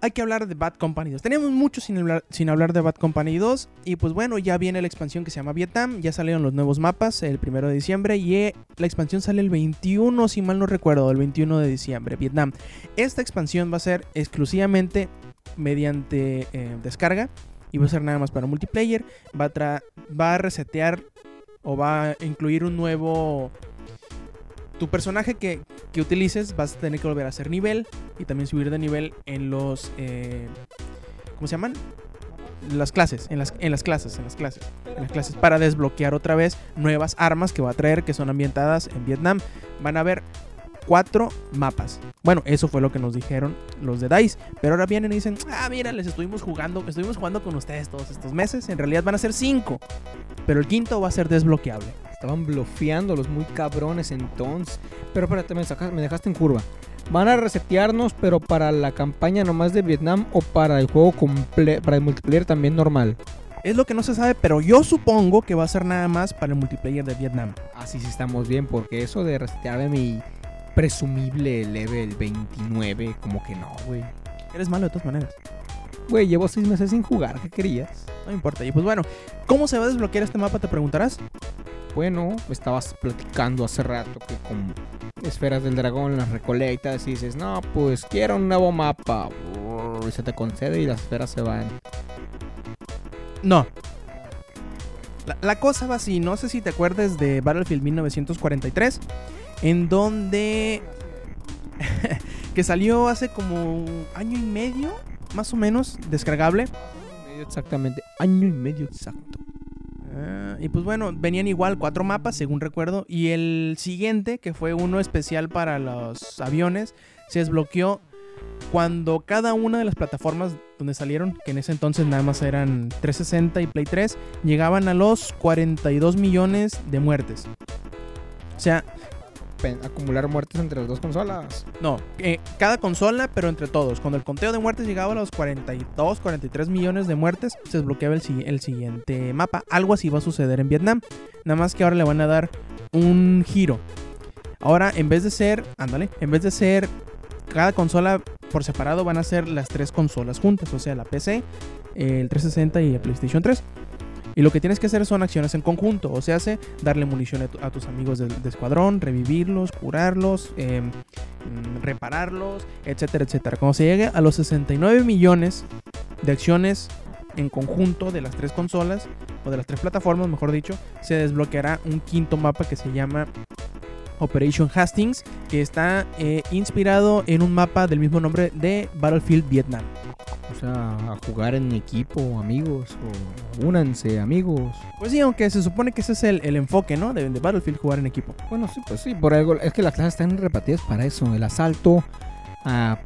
hay que hablar de Bad Company 2. Tenemos mucho sin hablar, sin hablar de Bad Company 2. Y pues bueno, ya viene la expansión que se llama Vietnam. Ya salieron los nuevos mapas el primero de diciembre. Y eh, la expansión sale el 21, si mal no recuerdo, el 21 de diciembre, Vietnam. Esta expansión va a ser exclusivamente mediante eh, descarga. Y va a ser nada más para multiplayer. Va a, va a resetear o va a incluir un nuevo... Tu personaje que, que utilices vas a tener que volver a hacer nivel y también subir de nivel en los... eh, ¿Cómo se llaman? Las clases, en las, en las clases, en las clases, en las clases, para desbloquear otra vez nuevas armas que va a traer que son ambientadas en Vietnam. Van a haber cuatro mapas. Bueno, eso fue lo que nos dijeron los de DICE. Pero ahora vienen y dicen, ah, mira, les estuvimos jugando, estuvimos jugando con ustedes todos estos meses. En realidad van a ser cinco. Pero el quinto va a ser desbloqueable. Estaban bloqueando los muy cabrones entonces. Pero espérate, me, me dejaste en curva. ¿Van a resetearnos, pero para la campaña nomás de Vietnam o para el juego comple para el multiplayer también normal? Es lo que no se sabe, pero yo supongo que va a ser nada más para el multiplayer de Vietnam. Así sí estamos bien, porque eso de resetearme mi presumible level 29, como que no, güey. Eres malo de todas maneras. Güey, llevo seis meses sin jugar, ¿qué querías? No importa. Y pues bueno, ¿cómo se va a desbloquear este mapa? Te preguntarás. Bueno, estabas platicando hace rato que con esferas del dragón las recolectas y dices, no, pues quiero un nuevo mapa. Y se te concede y las esferas se van. No. La, la cosa va así. No sé si te acuerdas de Battlefield 1943. En donde. [laughs] que salió hace como un año y medio. Más o menos. Descargable. Medio exactamente, año y medio exacto. Ah, y pues bueno, venían igual cuatro mapas, según recuerdo. Y el siguiente, que fue uno especial para los aviones, se desbloqueó cuando cada una de las plataformas donde salieron, que en ese entonces nada más eran 360 y Play 3, llegaban a los 42 millones de muertes. O sea, acumular muertes entre las dos consolas. no, eh, cada consola, pero entre todos. Cuando el conteo de muertes llegaba a los 42, 43 millones de muertes, se desbloqueaba el, si- el siguiente mapa. Algo así va a suceder en Vietnam. Nada más que ahora le van a dar un giro. Ahora, en vez de ser, ándale, en vez de ser cada consola por separado, van a ser las tres consolas juntas. O sea, la PC, el 360 y el PlayStation 3. Y lo que tienes que hacer son acciones en conjunto. O sea, hace darle munición a, tu- a tus amigos de, de escuadrón, revivirlos, curarlos, em, mm, repararlos, etcétera, etcétera. Cuando se llegue a los 69 millones de acciones en conjunto de las tres consolas, o de las tres plataformas, mejor dicho, se desbloqueará un quinto mapa que se llama Operation Hastings, que está eh, inspirado en un mapa del mismo nombre de Battlefield Vietnam. O sea, a jugar en equipo, amigos, o únanse, amigos. Pues sí, aunque se supone que ese es el, el enfoque, ¿no? De, de Battlefield, jugar en equipo. Bueno, sí, pues sí, por algo. Es que las clases están repartidas para eso. El asalto ah,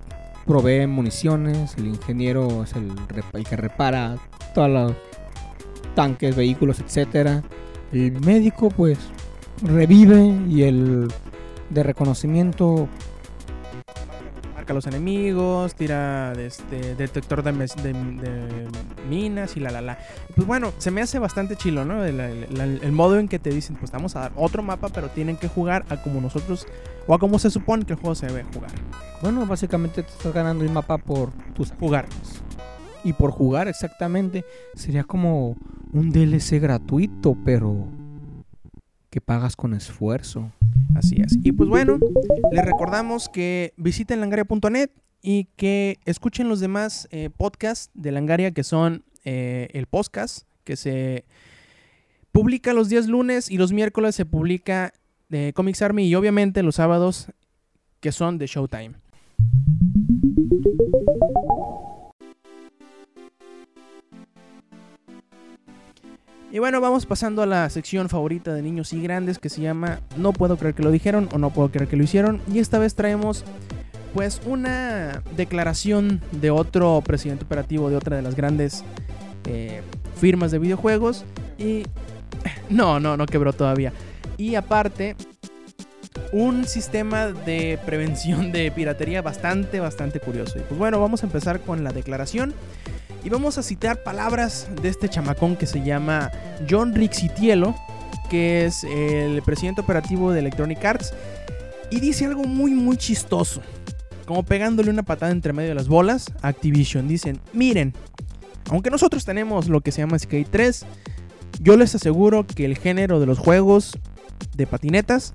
provee municiones, el ingeniero es el, el que repara todos los tanques, vehículos, etcétera. El médico, pues, revive y el de reconocimiento Marca a los enemigos, tira de este detector de, mes- de- de minas y la la la. Pues bueno, se me hace bastante chilo, ¿no? El, el- el- el modo en que te dicen, pues vamos a dar otro mapa, pero tienen que jugar a como nosotros, o a como se supone que el juego se debe jugar. Bueno, básicamente te estás ganando el mapa por tus Jugar. Y por jugar exactamente sería como un DLC gratuito, pero que pagas con esfuerzo. Así es. Y pues bueno, les recordamos que visiten langaria.net y que escuchen los demás eh, podcasts de Langaria que son eh, el podcast que se publica los días lunes y los miércoles se publica de Comics Army y obviamente los sábados que son de Showtime. Y bueno, vamos pasando a la sección favorita de niños y grandes que se llama No puedo creer que lo dijeron o No puedo creer que lo hicieron. Y esta vez traemos pues una declaración de otro presidente operativo de otra de las grandes eh, firmas de videojuegos. Y [laughs] no, no, no quebró todavía. Y aparte, un sistema de prevención de piratería bastante, bastante curioso. Y pues bueno, vamos a empezar con la declaración. Y vamos a citar palabras de este chamacón que se llama John Rixitielo, que es el presidente operativo de Electronic Arts. Y dice algo muy, muy chistoso. como pegándole una patada entre medio de las bolas, Activision dicen, miren, aunque nosotros tenemos lo que se llama Skate 3, yo les aseguro que el género de los juegos de patinetas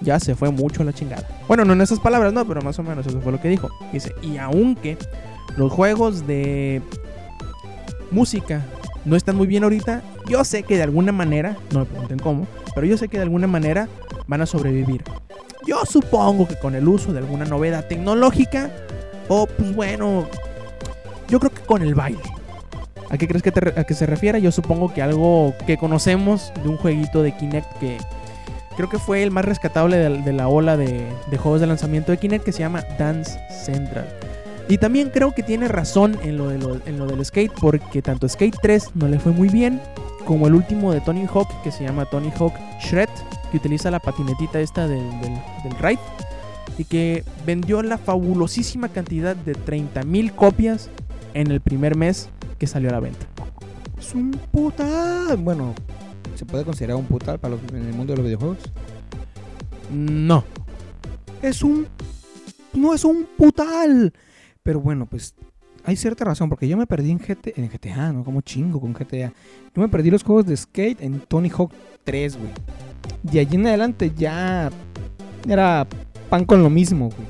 ya se fue mucho a la chingada. Bueno, no en esas palabras, no, pero más o menos eso fue lo que dijo. Dice, y aunque los juegos de música no están muy bien ahorita, yo sé que de alguna manera, no me pregunten cómo, pero yo sé que de alguna manera van a sobrevivir. Yo supongo que con el uso de alguna novedad tecnológica, o pues bueno, yo creo que con el baile. ¿A qué crees que, te- a qué se refiere? Yo supongo que algo que conocemos de un jueguito de Kinect que creo que fue el más rescatable de, la ola de juegos de lanzamiento de Kinect que se llama Dance Central. Y también creo que tiene razón en lo, de lo- en lo del skate porque tanto Skate 3 no le fue muy bien como el último de Tony Hawk que se llama Tony Hawk Shred que utiliza la patinetita esta del, del, del ride y que vendió la fabulosísima cantidad de 30.000 copias en el primer mes que salió a la venta. Es un putal. Bueno, ¿se puede considerar un putal para los- en el mundo de los videojuegos? No, Es un. No es un putal. Pero bueno, pues hay cierta razón, porque yo me perdí en, GT, en GTA, ¿no? Como chingo con GTA. Yo me perdí los juegos de skate en Tony Hawk 3, güey. De allí en adelante ya era pan con lo mismo, güey.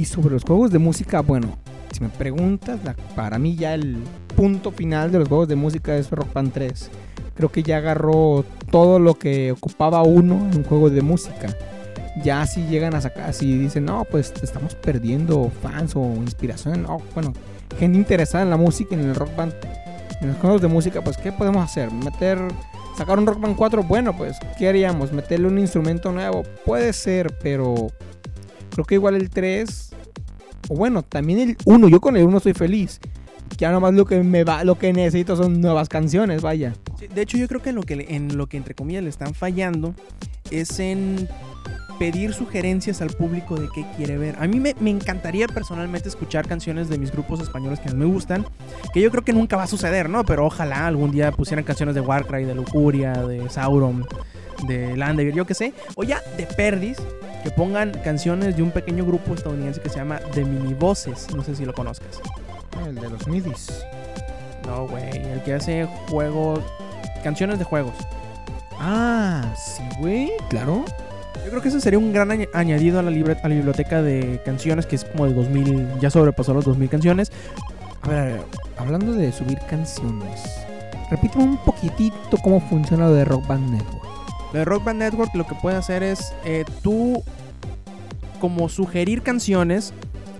Y sobre los juegos de música, bueno, si me preguntas, la- para mí ya el punto final de los juegos de música es Rock Band 3. Creo que ya agarró todo lo que ocupaba uno en un juego de música ya si llegan a sacar, si dicen, no, pues estamos perdiendo fans o inspiración, no, bueno, gente interesada en la música, en el rock band, en los juegos de música, pues, ¿qué podemos hacer? Meter, sacar un rock band 4, bueno, pues, ¿qué haríamos? ¿Meterle un instrumento nuevo? Puede ser, pero creo que igual el 3, o bueno, también el 1, yo con el 1 estoy feliz. Ya nomás lo que me va, lo que necesito son nuevas canciones, vaya. De hecho, yo creo que en lo que, en lo que entre comillas le están fallando es en pedir sugerencias al público de qué quiere ver. A mí me, me encantaría personalmente escuchar canciones de mis grupos españoles que me gustan, que yo creo que nunca va a suceder, ¿no? Pero ojalá algún día pusieran canciones de Warcry, de Lucuria, de Sauron, de Landevir, yo qué sé. O ya de Perdis, que pongan canciones de un pequeño grupo estadounidense que se llama The Mini Voces. No sé si lo conozcas. El de los midis. No, güey. El que hace juegos. Canciones de juegos. Ah, sí, güey, claro. Yo creo que ese sería un gran añ- añadido a la, libre- a la biblioteca de canciones, que es como de 2000, ya sobrepasó los 2000 canciones. A ver, a ver, hablando de subir canciones, repíteme un poquitito cómo funciona lo de Rock Band Network. Lo de Rock Band Network lo que puede hacer es eh, tú como sugerir canciones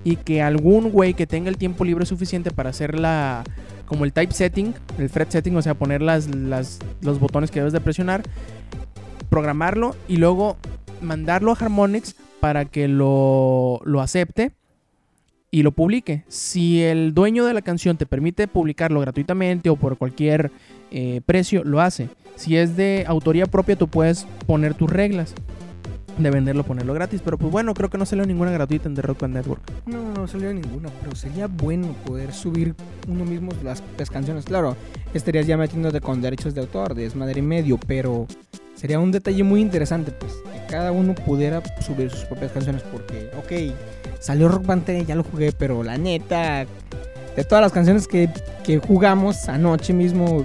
y que algún güey que tenga el tiempo libre suficiente para hacer la como el type setting, el fret setting, o sea, poner las, las- los botones que debes de presionar, programarlo y luego mandarlo a Harmonix para que lo, lo acepte y lo publique. Si el dueño de la canción te permite publicarlo gratuitamente o por cualquier eh, precio, lo hace. Si es de autoría propia, tú puedes poner tus reglas de venderlo, ponerlo gratis. Pero pues bueno, creo que no salió ninguna gratuita en The Rock Band Network. No, no salió ninguna, pero sería bueno poder subir uno mismo las canciones. Claro, estarías ya metiéndote con derechos de autor, de desmadre y medio, pero sería un detalle muy interesante, pues, que cada uno pudiera subir sus propias canciones, porque, ok, salió Rock Band 3, ya lo jugué, pero la neta, de todas las canciones que, que jugamos anoche mismo,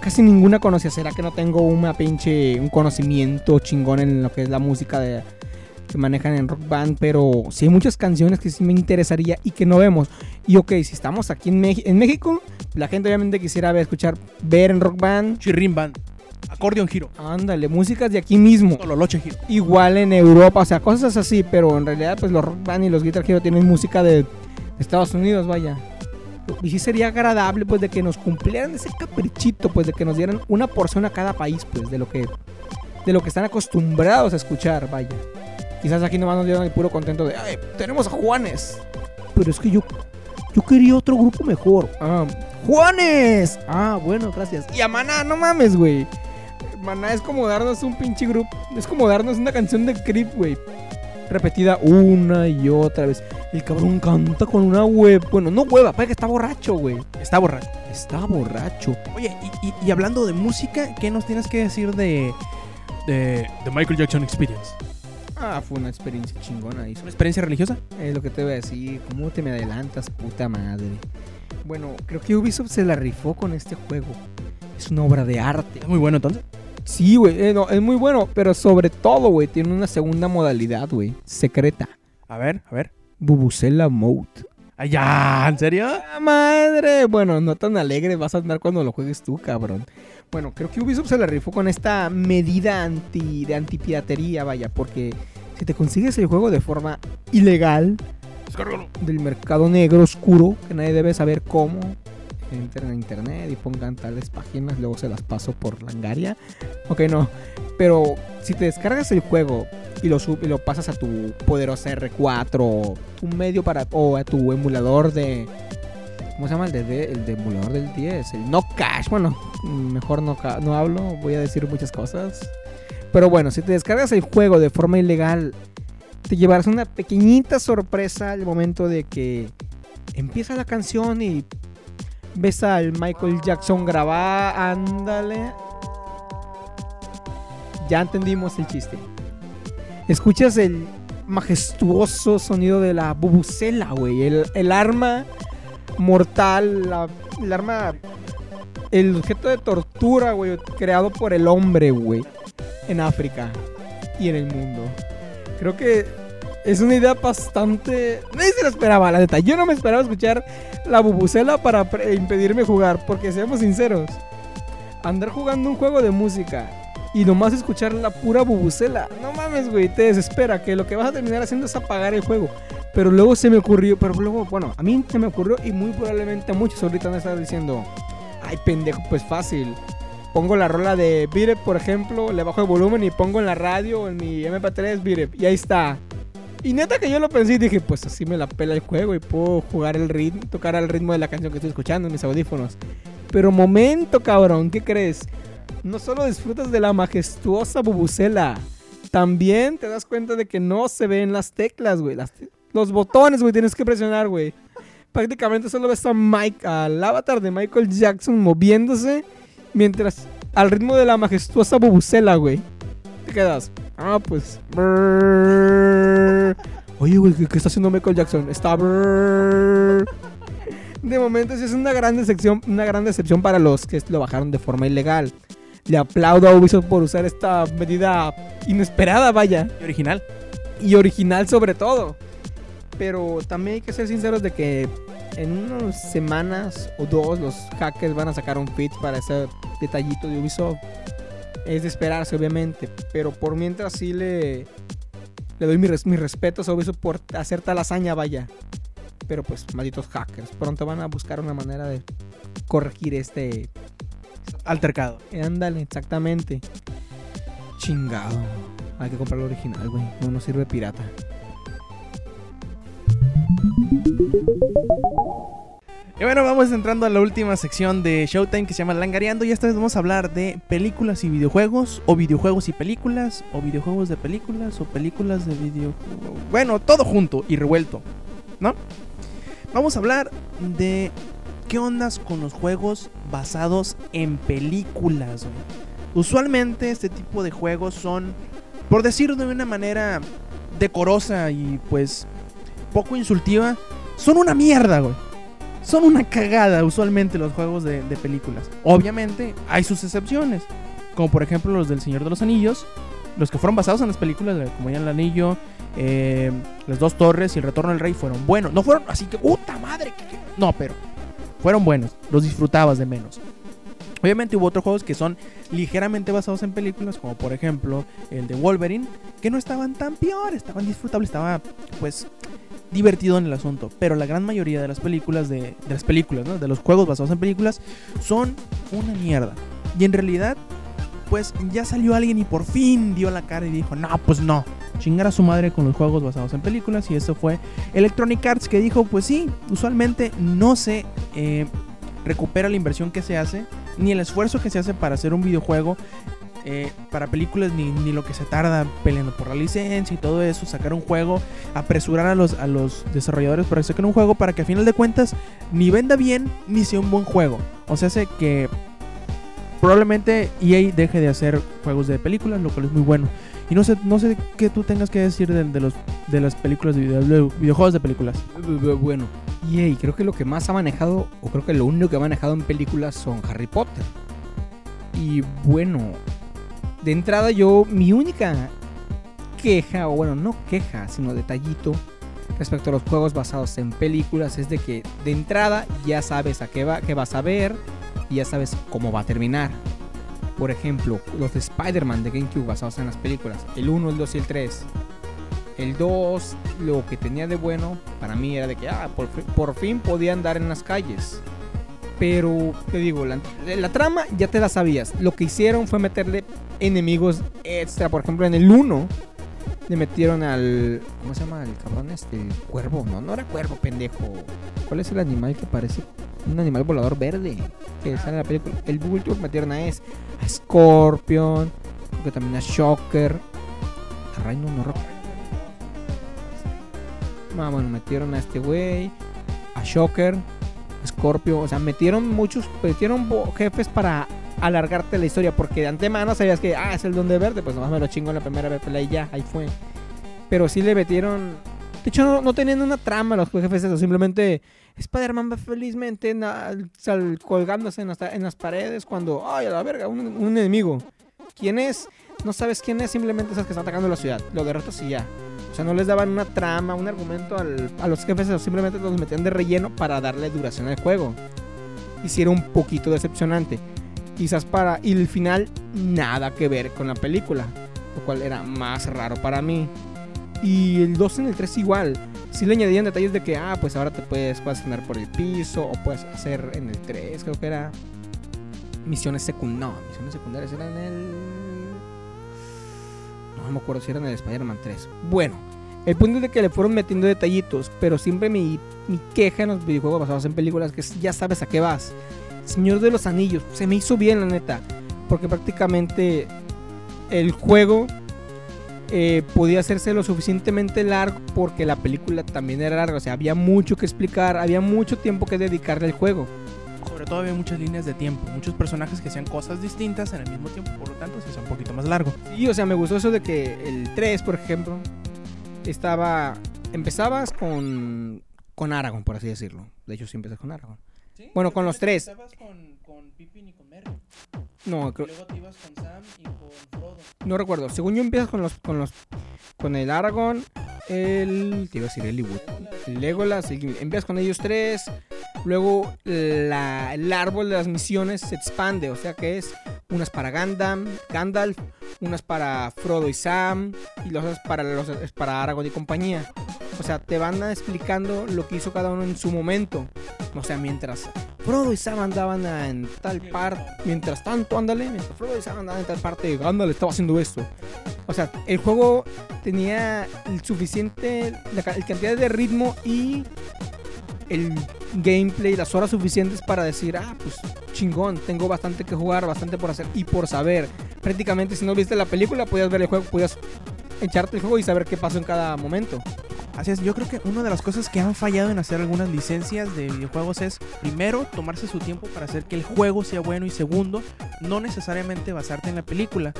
casi ninguna conocía. ¿Será que no tengo una pinche, un conocimiento chingón en lo que es la música de, que manejan en Rock Band? Pero sí hay muchas canciones que sí me interesaría y que no vemos. Y ok, si estamos aquí en, en México, la gente obviamente quisiera ver, escuchar, ver en Rock Band. Chirrin Band, Accordion Hero, Ándale, músicas de aquí mismo. Tololoche Hero. Igual en Europa, o sea, cosas así, pero en realidad pues los Rock Band y los Guitar Hero tienen música de Estados Unidos, vaya. Y sí sería agradable pues de que nos cumplieran ese caprichito, pues de que nos dieran una porción a cada país, pues de lo que de lo que están acostumbrados a escuchar, vaya. Quizás aquí nomás nos dieron el puro contento de, "Ay, tenemos a Juanes." Pero es que yo yo quería otro grupo mejor. Ah, Juanes. Ah, bueno, gracias. Y a Maná, no mames, güey. Maná es como darnos un pinche grupo. Es como darnos una canción de Creep, güey. Repetida una y otra vez. El cabrón canta con una web. Bueno, no hueva, parece que está borracho, güey. Está borracho. Está borracho. Oye, y, y- y hablando de música, ¿qué nos tienes que decir de, de, de Michael Jackson Experience? Ah, fue una experiencia chingona. ¿Es una experiencia religiosa? Es lo que te voy a decir. ¿Cómo te me adelantas, puta madre? Bueno, creo que Ubisoft se la rifó con este juego. Es una obra de arte. Muy bueno entonces. Sí, güey. eh, no, es muy bueno. Pero sobre todo, güey, tiene una segunda modalidad, güey. Secreta. A ver, a ver. Bubucela Mode. Ay, ya, ¿en serio? ¡Ah, madre! Bueno, no tan alegre vas a andar cuando lo juegues tú, cabrón. Bueno, creo que Ubisoft se la rifó con esta medida anti, de antipiratería, vaya, porque si te consigues el juego de forma ilegal Descárgalo. del mercado negro oscuro, que nadie debe saber cómo, entren a internet y pongan tales páginas, luego se las paso por Langaria. Ok, no. Pero si te descargas el juego y lo, sub- y lo pasas a tu poderosa R4 o un medio para o a tu emulador de ¿cómo se llama el de, el de emulador del 10? El no cash. Bueno, mejor no no hablo, voy a decir muchas cosas. Pero bueno, si te descargas el juego de forma ilegal, te llevarás una pequeñita sorpresa al momento de que empieza la canción y ves al Michael Jackson grabar, ándale. Ya entendimos el chiste. Escuchas el majestuoso sonido de la bubucela, güey. El, el arma mortal, la- el arma, el objeto de tortura, güey, creado por el hombre, güey, en África y en el mundo. Creo que es una idea bastante... Nadie se lo esperaba, la neta. Yo no me esperaba escuchar la bubucela para impedirme jugar, porque seamos sinceros, andar jugando un juego de música y nomás escuchar la pura bubucela, no mames, güey, te desespera, que lo que vas a terminar haciendo es apagar el juego. Pero luego se me ocurrió, pero luego, bueno, a mí se me ocurrió y muy probablemente a muchos ahorita van a estar diciendo, ay pendejo, pues fácil. Pongo la rola de Beat It, por ejemplo, le bajo el volumen y pongo en la radio en mi MP3 Beat It, y ahí está. Y neta que yo lo pensé y dije, pues así me la pela el juego y puedo jugar el ritmo, tocar al ritmo de la canción que estoy escuchando en mis audífonos. Pero momento, cabrón, ¿qué crees? No solo disfrutas de la majestuosa bubucela, también te das cuenta de que no se ven las teclas, güey. Las los botones, güey, tienes que presionar, güey. Prácticamente solo ves a Mike, al avatar de Michael Jackson moviéndose mientras al ritmo de la majestuosa bubucela, güey. Quedas. Ah, pues. brrr. Oye, güey, ¿qué, qué está haciendo Michael Jackson? Está. brrr. De momento sí es una gran decepción, una gran decepción para los que lo bajaron de forma ilegal. Le aplaudo a Ubisoft por usar esta medida inesperada, vaya ¿Y original? y original sobre todo. Pero también hay que ser sinceros de que en unas semanas o dos los hackers van a sacar un fix para ese detallito de Ubisoft. Es de esperarse, obviamente. Pero por mientras sí le, le doy mi res- mis respetos a Ubisoft por hacer tal hazaña, vaya. Pero pues, malditos hackers. Pronto van a buscar una manera de corregir este... Altercado. Ándale, exactamente. Chingado. Hay que comprar lo original, güey. No nos sirve pirata. Y bueno, vamos entrando a la última sección de Showtime que se llama Langareando. Y esta vez vamos a hablar de películas y videojuegos, o videojuegos y películas, o videojuegos de películas, o películas de video. Bueno, todo junto y revuelto, ¿no? Vamos a hablar de qué ondas con los juegos basados en películas. Usualmente este tipo de juegos son, por decirlo de una manera decorosa y pues poco insultiva, son una mierda, güey son una cagada usualmente los juegos de, películas. Obviamente hay sus excepciones, como por ejemplo los del Señor de los Anillos, los que fueron basados en las películas como ya el Anillo, eh, Las Dos Torres y El Retorno del Rey fueron buenos. No fueron así que, puta madre, que- que-". no, pero fueron buenos, los disfrutabas de menos. Obviamente hubo otros juegos que son ligeramente basados en películas, como por ejemplo el de Wolverine, que no estaban tan peor, estaban disfrutables, estaba pues divertido en el asunto. Pero la gran mayoría de las películas, de, de las películas, ¿no? de los juegos basados en películas, son una mierda. Y en realidad, pues ya salió alguien y por fin dio la cara y dijo, no, pues no. Chingar a su madre con los juegos basados en películas. Y eso fue Electronic Arts que dijo, pues sí, usualmente no se eh, recupera la inversión que se hace, ni el esfuerzo que se hace para hacer un videojuego eh, para películas, ni, ni lo que se tarda peleando por la licencia y todo eso, sacar un juego, apresurar a los, a los desarrolladores para que saquen un juego para que a final de cuentas ni venda bien ni sea un buen juego. O sea, hace que probablemente EA deje de hacer juegos de películas, lo cual es muy bueno. Y no sé, no sé qué tú tengas que decir de, los, de las películas de, video- de videojuegos de películas. Bu- bu- Bueno, EA creo que lo que más ha manejado, o creo que lo único que ha manejado en películas son Harry Potter. Y bueno, de entrada yo, mi única queja, o bueno, no queja, sino detallito respecto a los juegos basados en películas es de que de entrada ya sabes a qué, va, vas a ver y ya sabes cómo va a terminar. Por ejemplo, los de Spider-Man de GameCube basados en las películas, el 1, el 2 y el 3. El 2, lo que tenía de bueno para mí era de que ah, por, por fin podía andar en las calles. Pero te digo, la, la trama ya te la sabías. Lo que hicieron fue meterle enemigos extra. Por ejemplo, en el 1 le metieron al. ¿Cómo se llama el cabrón este? El cuervo. No, no era cuervo, pendejo. ¿Cuál es el animal que parece un animal volador verde? Que sale en la película. El Vulture metieron a es a Scorpion. Creo que también a Shocker. A Rhino no recuerdo. Ah, bueno, metieron a este güey, a Shocker, Scorpio, o sea, metieron muchos, metieron jefes para alargarte la historia, porque de antemano sabías que, ah, es el Duende Verde, pues nomás me lo chingo en la primera vez y ya, ahí fue. Pero sí le metieron, de hecho no, no tenían una trama los jefes esos, simplemente Spider-Man va felizmente na- sal- colgándose en las, en las paredes cuando, ay, a la verga, un, un enemigo. ¿Quién es? No sabes quién es, simplemente sabes que está atacando la ciudad. Lo derrotas y ya. O sea, no les daban una trama, un argumento al- a los jefes, simplemente los metían de relleno para darle duración al juego. Hicieron un poquito decepcionante. Quizás para. Y el final, nada que ver con la película. Lo cual era más raro para mí. Y el 2 en el 3 igual. Sí le añadían detalles de que, ah, pues ahora te puedes, puedes andar por el piso. O puedes hacer en el 3, creo que era. Misiones secundarias. No, misiones secundarias eran en el. No me acuerdo si era en el Spider-Man 3. Bueno, el punto es de que le fueron metiendo detallitos, pero siempre mi, mi queja en los videojuegos basados en películas que ya sabes a qué vas. Señor de los Anillos, se me hizo bien la neta, porque prácticamente el juego eh, podía hacerse lo suficientemente largo porque la película también era larga, o sea, había mucho que explicar, había mucho tiempo que dedicarle al juego. Sobre todo había muchas líneas de tiempo, muchos personajes que hacían cosas distintas en el mismo tiempo, por lo tanto se hizo un poquito más largo. Sí, o sea, me gustó eso de que el 3, por ejemplo, estaba. Empezabas con. Con Aragorn, por así decirlo. De hecho, sí empiezas con Aragorn. Bueno, con los tres. con, con Pippin y con Merry. No, creo- luego te ibas con Sam y con Frodo. no recuerdo. Según yo, empiezas con los. Con los. Con el Aragorn, el. Te iba a decir el Legolas, el Gimli. Empiezas con ellos tres. Luego la- el árbol de las misiones se expande. O sea que es. Unas para Gandalf, Gandalf, unas para Frodo y Sam, y las otras para, los, para Aragorn y compañía. O sea, te van explicando lo que hizo cada uno en su momento. O sea, mientras Frodo y Sam andaban en tal parte, mientras tanto, ándale, mientras Frodo y Sam andaban en tal parte, Gandalf estaba haciendo esto. O sea, el juego tenía el suficiente, la cantidad de ritmo y el gameplay, las horas suficientes para decir, ah, pues chingón, tengo bastante que jugar, bastante por hacer y por saber. Prácticamente si no viste la película, podías ver el juego, podías echarte el juego y saber qué pasó en cada momento. Así es, yo creo que una de las cosas que han fallado en hacer algunas licencias de videojuegos es, primero, tomarse su tiempo para hacer que el juego sea bueno y segundo, no necesariamente basarte en la película,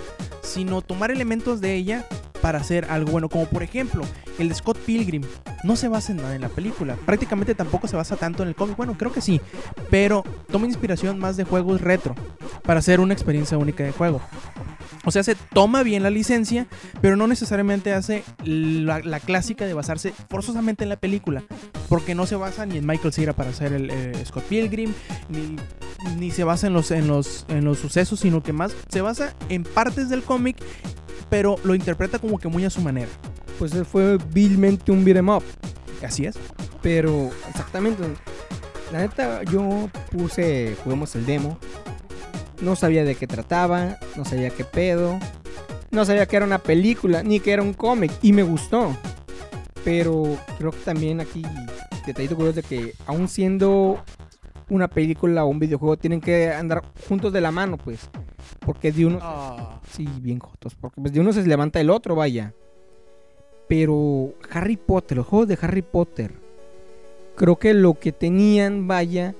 sino tomar elementos de ella para hacer algo bueno, como por ejemplo el de Scott Pilgrim. No se basa en nada en la película, prácticamente tampoco se basa tanto en el cómic, bueno, creo que sí, pero toma inspiración más de juegos retro para hacer una experiencia única de juego. O sea, se toma bien la licencia, pero no necesariamente hace la, la clásica de basarse forzosamente en la película, porque no se basa ni en Michael Cera para hacer el eh, Scott Pilgrim, ni, ni se basa en los, en, los, en los sucesos, sino que más se basa en partes del cómic, pero lo interpreta como que muy a su manera. Pues él fue vilmente un beat'em up. Así es. Pero, exactamente. La neta, yo puse, juguemos el demo. No sabía de qué trataba, no sabía qué pedo. No sabía que era una película, ni que era un cómic. Y me gustó. Pero creo que también aquí, detallito curioso de que aún siendo una película o un videojuego, tienen que andar juntos de la mano, pues. Porque de uno... Sí, bien jotos. Porque pues, de uno se levanta el otro, vaya. Pero Harry Potter, los juegos de Harry Potter, creo que lo que tenían, vaya,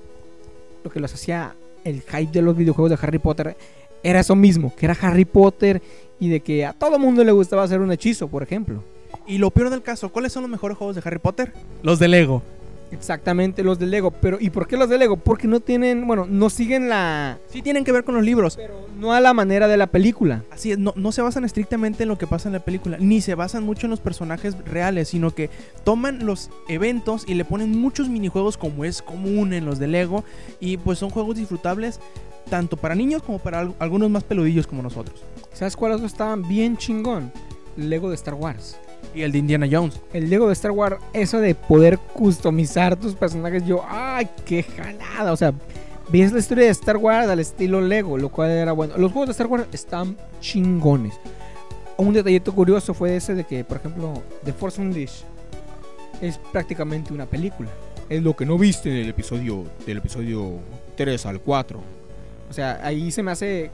lo que los hacía el hype de los videojuegos de Harry Potter era eso mismo, que era Harry Potter y de que a todo mundo le gustaba hacer un hechizo, por ejemplo. Y lo peor del caso, ¿cuáles son los mejores juegos de Harry Potter? Los de Lego. Exactamente, los de Lego. Pero, ¿y por qué los de Lego? Porque no tienen, bueno, no siguen la... Sí tienen que ver con los libros. Pero no a la manera de la película. Así es, no, no se basan estrictamente en lo que pasa en la película, ni se basan mucho en los personajes reales, sino que toman los eventos y le ponen muchos minijuegos como es común en los de Lego, y pues son juegos disfrutables tanto para niños como para al- algunos más peludillos como nosotros. ¿Sabes cuáles estaban bien chingón? Lego de Star Wars. Y el de Indiana Jones. El Lego de Star Wars, eso de poder customizar tus personajes, yo, ¡ay, qué jalada! O sea, ves la historia de Star Wars al estilo Lego, lo cual era bueno. Los juegos de Star Wars están chingones. Un detallito curioso fue ese de que, por ejemplo, The Force Unleashed es prácticamente una película. Es lo que no viste en el episodio, del episodio 3 al 4. O sea, ahí se me hace...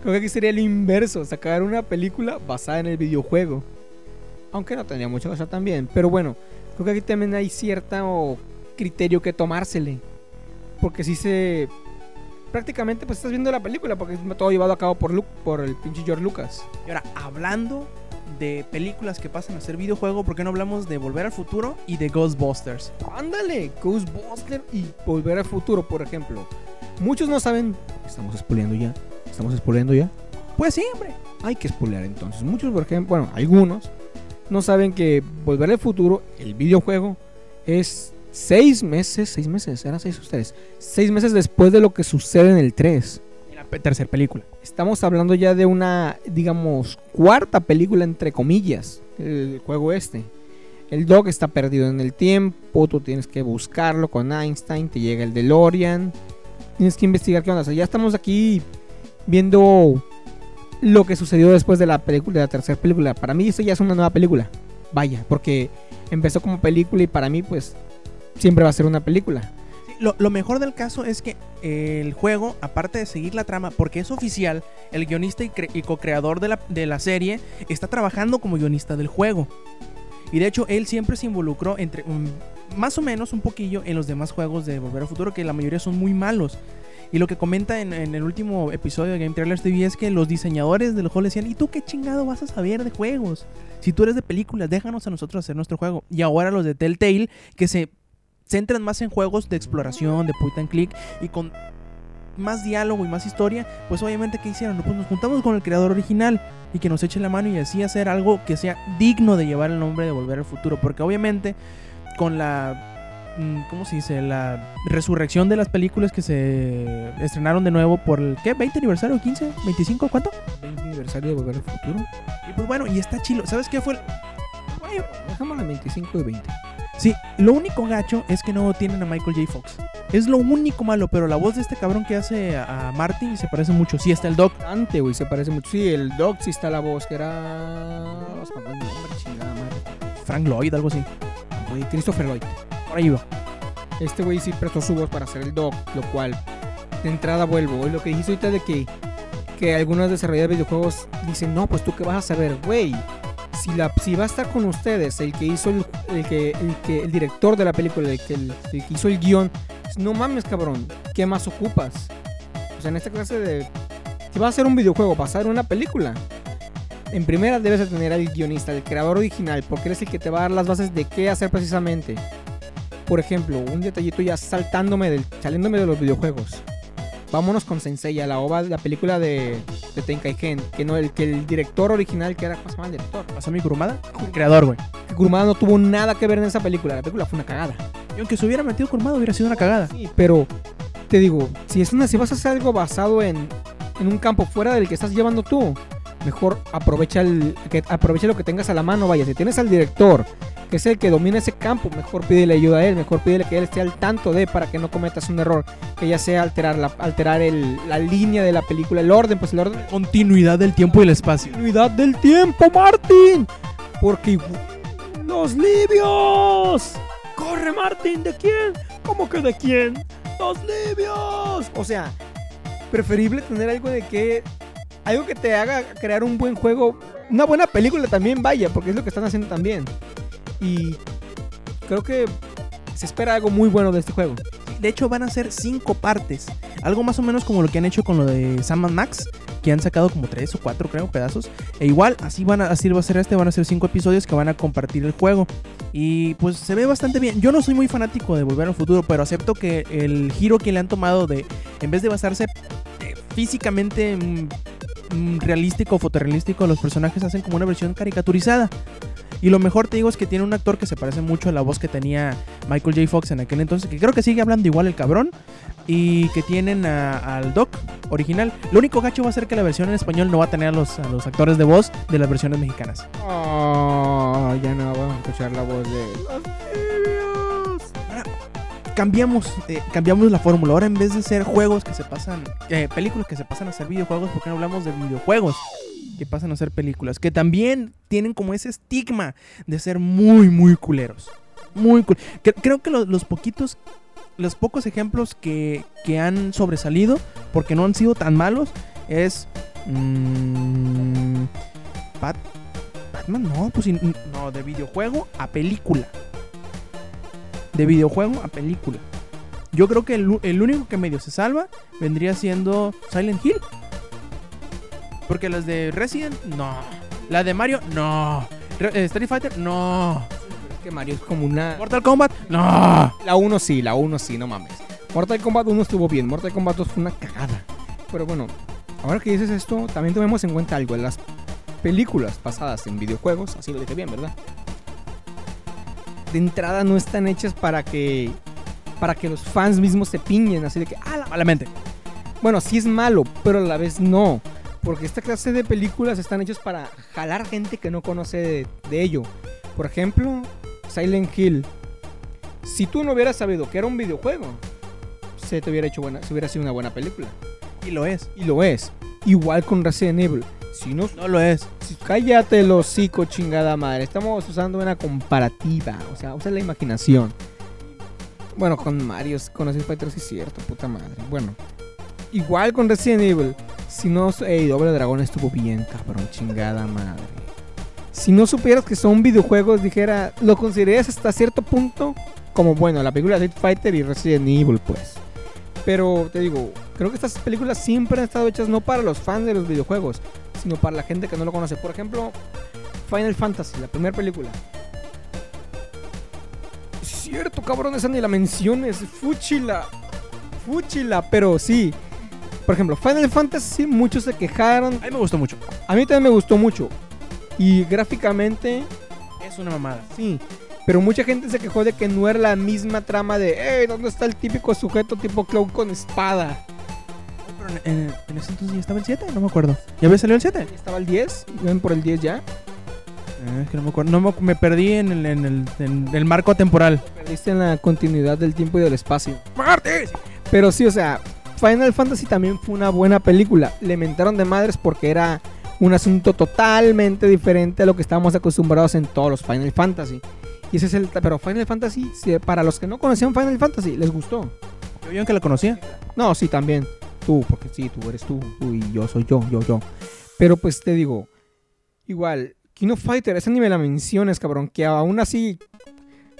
Creo que aquí sería lo inverso, sacar una película basada en el videojuego. Aunque no tendría mucho que hacer también. Pero bueno, creo que aquí también hay cierta o, criterio que tomársele. Porque si se... Prácticamente pues estás viendo la película porque es todo llevado a cabo por, Lu- por el pinche George Lucas. Y ahora, hablando de películas que pasan a ser videojuego, ¿por qué no hablamos de Volver al Futuro y de Ghostbusters? Ándale, Ghostbuster y Volver al Futuro, por ejemplo. Muchos no saben... Estamos spoileando ya. Estamos spoileando ya. Pues sí, hombre. hay que spoilear entonces. Muchos, por ejemplo, bueno, algunos no saben que Volver al Futuro, el videojuego, es seis meses, seis meses, eran seis ustedes, seis meses después de lo que sucede en el 3. En la tercera película. Estamos hablando ya de una, digamos, cuarta película entre comillas, el juego este. El dog está perdido en el tiempo, tú tienes que buscarlo con Einstein, te llega el DeLorean, tienes que investigar qué onda. O sea, ya estamos aquí viendo lo que sucedió después de la película, de la tercera película. Para mí esto ya es una nueva película. Vaya, porque empezó como película y para mí pues siempre va a ser una película. Lo, lo mejor del caso es que eh, el juego, aparte de seguir la trama, porque es oficial, el guionista y, y co-creador de la, de la serie está trabajando como guionista del juego. Y de hecho, él siempre se involucró entre más o menos un poquillo en los demás juegos de Volver al Futuro, que la mayoría son muy malos. Y lo que comenta en, el último episodio de Game Trailers TV es que los diseñadores del juego le decían, ¿y tú qué chingado vas a saber de juegos? Si tú eres de películas, déjanos a nosotros hacer nuestro juego. Y ahora los de Telltale, que se centran más en juegos de exploración, de point and click y con más diálogo y más historia, pues obviamente ¿qué hicieron? Pues nos juntamos con el creador original y que nos eche la mano y así hacer algo que sea digno de llevar el nombre de Volver al Futuro, porque obviamente con la ¿cómo se dice? La resurrección de las películas que se estrenaron de nuevo por el ¿qué? ¿20 aniversario? ¿15? ¿25? ¿Cuánto? 20 aniversario de Volver al Futuro. Y pues bueno, y está chilo. ¿Sabes qué fue? el- Dejamos la 25 y 20. Sí, lo único gacho es que no tienen a Michael J. Fox. Es lo único malo, pero la voz de este cabrón que hace a Marty se parece mucho. Sí, está el Doc. Bastante, güey, se parece mucho. Sí, el Dog sí está la voz, que era... Frank Lloyd, algo así. Güey, Christopher Lloyd. Este güey sí prestó su voz para hacer el Dog, lo cual, de entrada vuelvo. Lo que dijiste ahorita de que, que algunos desarrolladores de videojuegos dicen, no, pues tú qué vas a saber, güey. Si, si va a estar con ustedes el que hizo el, el que, el que el director de la película, el que, hizo el guion, no mames, cabrón, ¿qué más ocupas? O sea, en esta clase de... Si vas a hacer un videojuego basado en una película, en primera debes de tener al guionista, al creador original, porque él es el que te va a dar las bases de qué hacer precisamente. Por ejemplo, un detallito ya saltándome del, saliéndome de los videojuegos. Vámonos con Sensei, la ova, la película de, de Tenkaigen, que no el que el director original, que era ¿cómo se llama el director? Masami Kurumada, el creador, güey. Kurumada no tuvo nada que ver en esa película, la película fue una cagada. Y aunque se hubiera metido Kurumada hubiera sido una cagada. Sí, pero te digo, si es una, si vas a hacer algo basado en, en un campo fuera del que estás llevando tú, mejor aprovecha el, que aprovecha lo que tengas a la mano, vaya, si tienes al director, que es el que domina ese campo, mejor pídele ayuda a él, mejor pídele que él esté al tanto de para que no cometas un error, que ya sea alterar la, alterar el, la línea de la película, el orden, pues el orden Continuidad del tiempo y el espacio. continuidad del tiempo, Martín. Porque los libios. Corre, Martín, ¿de quién? ¿Cómo que de quién? Los libios. O sea, preferible tener algo de que algo que te haga crear un buen juego, una buena película también vaya, porque es lo que están haciendo también. Y creo que se espera algo muy bueno de este juego. De hecho, van a ser cinco partes. Algo más o menos como lo que han hecho con lo de Sam Max. que han sacado como tres o cuatro, creo, pedazos. E igual, así van a, así va a ser este, van a ser cinco episodios que van a compartir el juego. Y pues se ve bastante bien. Yo no soy muy fanático de Volver al Futuro, pero acepto que el giro que le han tomado de, en vez de basarse eh, físicamente realístico, fotorrealístico, los personajes hacen como una versión caricaturizada. Y lo mejor te digo es que tiene un actor que se parece mucho a la voz que tenía Michael J. Fox en aquel entonces, que creo que sigue hablando igual el cabrón. Y que tienen al Doc original. Lo único gacho va a ser que la versión en español no va a tener a los, los actores de voz de las versiones mexicanas. Oh, ya no vamos a escuchar la voz de. Cambiamos, eh, cambiamos la fórmula. Ahora en vez de ser juegos que se pasan, eh, películas que se pasan a ser videojuegos, ¿por qué no hablamos de videojuegos que pasan a ser películas? Que también tienen como ese estigma de ser muy, muy culeros. Muy cul- Cre- Creo que los, poquitos, los pocos ejemplos que, que han sobresalido, porque no han sido tan malos, es... mm, Bat- Batman, no, pues no, de videojuego a película de videojuego a película. Yo creo que el, el único que medio se salva vendría siendo Silent Hill. Porque las de Resident, no. La de Mario, no. Re- eh, Street Fighter, no. Es que Mario es como una. Mortal Kombat, no. La 1 sí, la 1 sí, no mames. Mortal Kombat 1 estuvo bien, Mortal Kombat 2 fue una cagada. Pero bueno, ahora que dices esto, también tomemos en cuenta algo. Las películas basadas en videojuegos, así lo dije bien, ¿verdad? De entrada no están hechas para que para que los fans mismos se piñen, así de que, ah, la Malamente. Bueno, sí es malo, pero a la vez no. Porque esta clase de películas están hechas para jalar gente que no conoce de, de ello. Por ejemplo, Silent Hill. Si tú no hubieras sabido que era un videojuego, se te hubiera hecho buena, se hubiera sido una buena película. Y lo es. Y lo es. Igual con Resident Evil. Si no, No lo es. si- cállate el hocico, chingada madre. Estamos usando una comparativa. O sea, usa la imaginación. Bueno, con Mario, con Street Fighter sí es cierto, puta madre. Bueno, igual con Resident Evil. Si no, ey, Doble Dragón estuvo bien, cabrón, chingada madre. Si no supieras que son videojuegos, dijera, lo considerarías hasta cierto punto como bueno, la película Street Fighter y Resident Evil, pues. Pero te digo, creo que estas películas siempre han estado hechas no para los fans de los videojuegos, sino para la gente que no lo conoce. Por ejemplo, Final Fantasy, la primera película. Cierto, cabrón, esa ni la menciones. Fúchila. Fúchila, pero sí. Por ejemplo, Final Fantasy, muchos se quejaron. A mí me gustó mucho. A mí también me gustó mucho. Y gráficamente, Es una mamada. sí. Pero mucha gente se quejó de que no era la misma trama de, hey, ¿dónde está el típico sujeto tipo Cloud con espada? En, ese entonces ya estaba el 7, no me acuerdo. ¿Ya había salido el 7? ¿Estaba el 10? ¿Ven por el 10 ya? Eh, es que no me acuerdo. No me, me perdí en el, en el- en el marco temporal. Perdiste en la continuidad del tiempo y del espacio. ¡Martes! Pero sí, o sea, Final Fantasy también fue una buena película. Le mentaron de madres porque era un asunto totalmente diferente a lo que estábamos acostumbrados en todos los Final Fantasy. Y ese es el... Pero Final Fantasy, para los que no conocían Final Fantasy, les gustó. Yo que la conocía. No, sí, también. Tú, porque sí, tú eres tú. Tú y yo soy yo, yo, yo. Pero pues te digo, igual, King of Fighter, ese ni me la menciones, cabrón. Que aún así.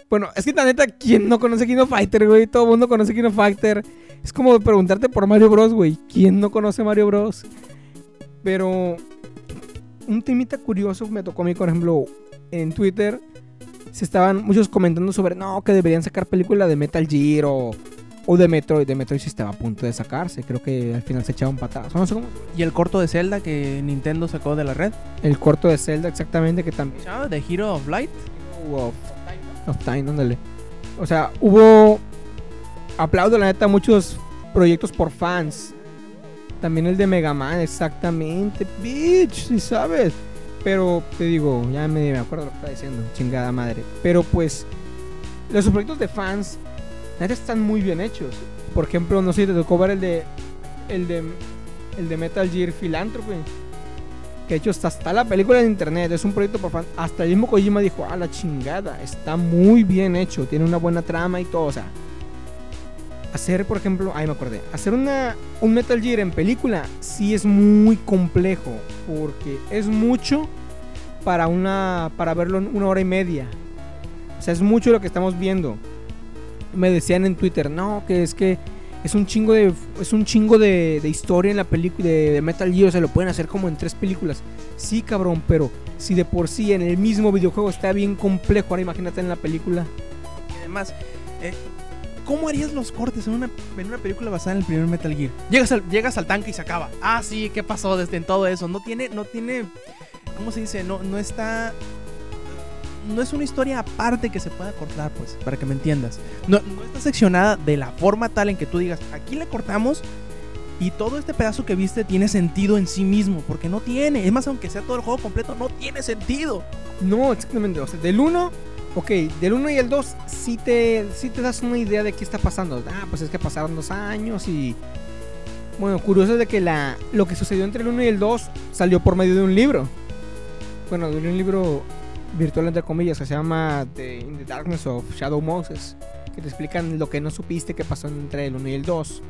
Bueno, es que la neta, ¿quién no conoce King of Fighter, güey? Todo el mundo conoce King of Fighter. Es como preguntarte por Mario Bros, güey. ¿Quién no conoce Mario Bros? Pero. Un temita curioso me tocó a mí, por ejemplo, en Twitter. Se estaban muchos comentando sobre, no, que deberían sacar película de Metal Gear o, o de Metroid. De Metroid sí estaba a punto de sacarse. Creo que al final se. No sé cómo. Y el corto de Zelda que Nintendo sacó de la red. El corto de Zelda, exactamente, que también. ¿Se llama The Hero of Light? Of, of Time, ándale. O sea, hubo. Aplaudo, la neta, muchos proyectos por fans. También el de Mega Man, exactamente. Bitch, si sabes. Pero te digo, ya me, me acuerdo lo que estaba diciendo. Chingada madre. Pero pues, los proyectos de fans, neta, están muy bien hechos. Por ejemplo, no sé si te tocó ver el de. El de. El de Metal Gear Philanthropy. Que de hecho hasta está la película en internet, es un proyecto por fan. Hasta el mismo Kojima dijo, ah, la chingada, está muy bien hecho, tiene una buena trama y todo. O sea, hacer, por ejemplo, ahí me acordé, hacer una, un Metal Gear en película sí es muy complejo, porque es mucho para, una, para verlo en una hora y media. O sea, es mucho lo que estamos viendo. Me decían en Twitter, no, que es que es un chingo de es un chingo de, de historia en la película de, Metal Gear, se lo pueden hacer como en tres películas. Sí, cabrón, pero si de por sí en el mismo videojuego está bien complejo, ahora imagínate en la película. Y además, eh, ¿cómo harías los cortes en una, en una película basada en el primer Metal Gear? Llegas al, llegas al tanque y se acaba. Ah, sí, ¿qué pasó desde en todo eso? No tiene, no tiene, ¿cómo se dice? No, no está... No es una historia aparte que se pueda cortar, pues, para que me entiendas. No, no está seccionada de la forma tal en que tú digas, aquí le cortamos y todo este pedazo que viste tiene sentido en sí mismo, porque no tiene. Es más, aunque sea todo el juego completo, no tiene sentido. No, exactamente. O sea, del 1, ok, del 1 y el 2 sí te, sí te das una idea de qué está pasando. Ah, pues es que pasaron dos años y... Bueno, curioso es de que la, lo que sucedió entre el 1 y el 2 salió por medio de un libro. Bueno, de un libro virtual entre comillas que se llama The, In the Darkness of Shadow Moses. Que te explican lo que no supiste que pasó entre el 1 y el 2.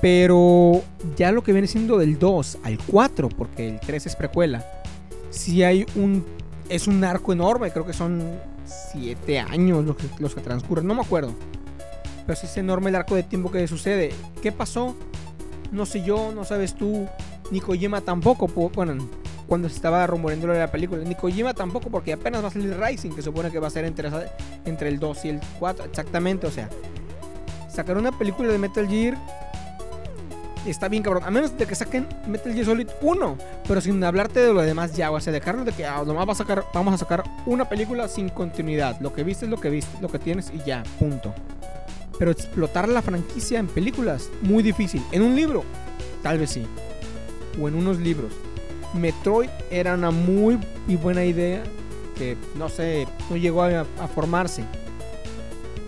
Pero ya lo que viene siendo del 2 al 4, porque el 3 es precuela, sí hay un. Es un arco enorme, creo que son 7 años los que, los que transcurren, no me acuerdo. Pero sí es enorme el arco de tiempo que sucede. ¿Qué pasó? No sé yo, no sabes tú, ni Kojima tampoco. po- Bueno, cuando se estaba rumoreando la película, ni Kojima tampoco, porque apenas va a salir Rising, que supone que va a ser entre, entre el 2 y el 4, exactamente, o sea. Sacar una película de Metal Gear está bien cabrón. A menos de que saquen Metal Gear Solid 1. Pero sin hablarte de lo demás ya. O sea, dejarlo de que ah, nomás va a sacar, vamos a sacar una película sin continuidad. Lo que viste es lo que viste, lo que tienes y ya, punto. Pero explotar la franquicia en películas, muy difícil. En un libro, tal vez sí. O en unos libros. Metroid era una muy buena idea. Que no sé, no llegó a, a formarse.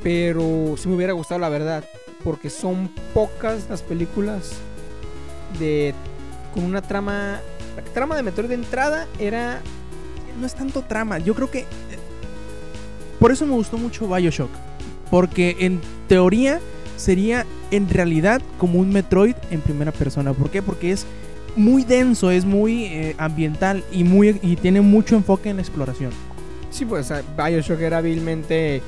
Pero sí me hubiera gustado la verdad porque son pocas las películas de con una trama la trama de Metroid de entrada era no es tanto trama. Yo creo que. eh, Por eso me gustó mucho Bioshock. Porque en teoría sería en realidad como un Metroid en primera persona. ¿Por qué? Porque es muy denso, es muy eh, ambiental y, muy, y tiene mucho enfoque en exploración. sí pues BioShock era hábilmente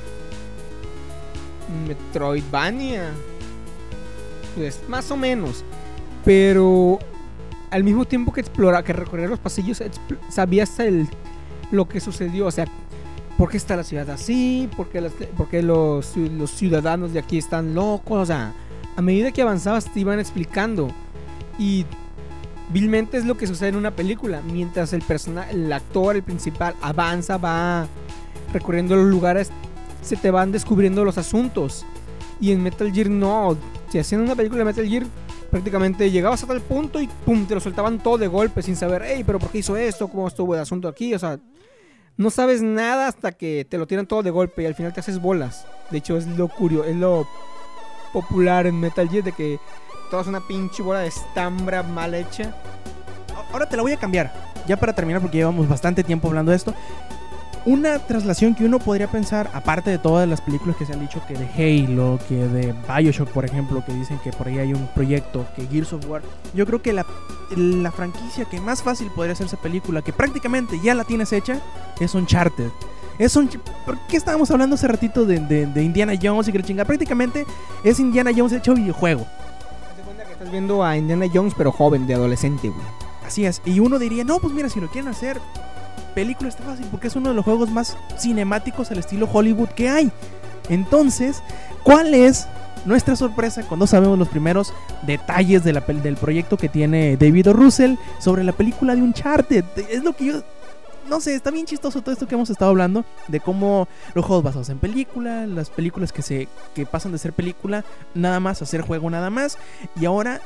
Metroidvania pues más o menos pero al mismo tiempo que explora que recorrer los pasillos sabías el lo que sucedió o sea ¿Por qué está la ciudad así? ¿Por qué, los, los ciudadanos de aquí están locos? O sea, a medida que avanzabas te iban explicando. Y vilmente es lo que sucede en una película. Mientras el personaje, el actor, el principal, avanza, va recorriendo los lugares, se te van descubriendo los asuntos. Y en Metal Gear no. Si hacían una película de Metal Gear, prácticamente llegabas a tal punto y pum, te lo soltaban todo de golpe sin saber, hey, pero ¿por qué hizo esto? ¿Cómo estuvo el asunto aquí? O sea, no sabes nada hasta que te lo tiran todo de golpe y al final te haces bolas. De hecho, es lo curioso, es lo popular en Metal Gear de que toda es una pinche bola de estambra mal hecha. Ahora te la voy a cambiar. Ya para terminar, porque llevamos bastante tiempo hablando de esto. Una traslación que uno podría pensar, aparte de todas las películas que se han dicho, que de Halo, que de Bioshock, por ejemplo, que dicen que por ahí hay un proyecto, que Gears of War. Yo creo que la, la franquicia que más fácil podría hacerse película, que prácticamente ya la tienes hecha, es Uncharted. Es un, ¿Por qué estábamos hablando hace ratito de, de- de Indiana Jones y que la chingada? Prácticamente es Indiana Jones hecho videojuego. Viendo a Indiana Jones pero joven, de adolescente, güey. Así es. Y uno diría, no, pues mira, si lo quieren hacer, película está fácil porque es uno de los juegos más cinemáticos al estilo Hollywood que hay. Entonces, ¿cuál es nuestra sorpresa cuando sabemos los primeros detalles de del proyecto que tiene David O. Russell sobre la película de Uncharted? Es lo que yo... No sé, está bien chistoso todo esto que hemos estado hablando de cómo los juegos basados en película, las películas que se que pasan de ser película nada más a ser juego nada más y ahora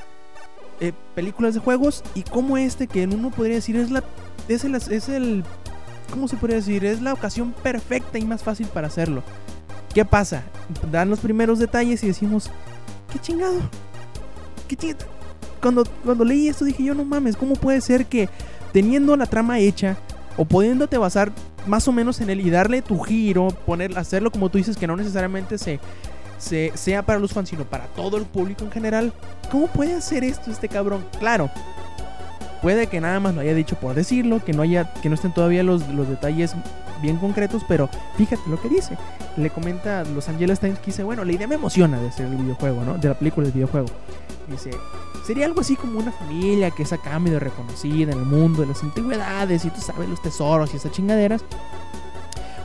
eh, películas de juegos y como este que en uno podría decir es la es el, es el ¿cómo se podría decir? Es la ocasión perfecta y más fácil para hacerlo. ¿Qué pasa? Dan los primeros detalles y decimos, ¿qué chingado? ¿Qué chingado? Cuando, cuando leí esto dije yo, no mames, ¿cómo puede ser que teniendo la trama hecha o pudiéndote basar más o menos en él y darle tu giro, poner, hacerlo como tú dices, que no necesariamente se, se- sea para los fans, sino para todo el público en general, ¿cómo puede hacer esto este cabrón? Claro, Puede que nada más lo haya dicho por decirlo, que no haya, que no estén todavía los, detalles bien concretos, pero fíjate lo que dice. Le comenta Los Angeles Times que dice, bueno, la idea me emociona de hacer el videojuego, ¿no? De la película del videojuego. Dice, sería algo así como una familia que es acá medio reconocida en el mundo de las antigüedades y tú sabes los tesoros y esas chingaderas.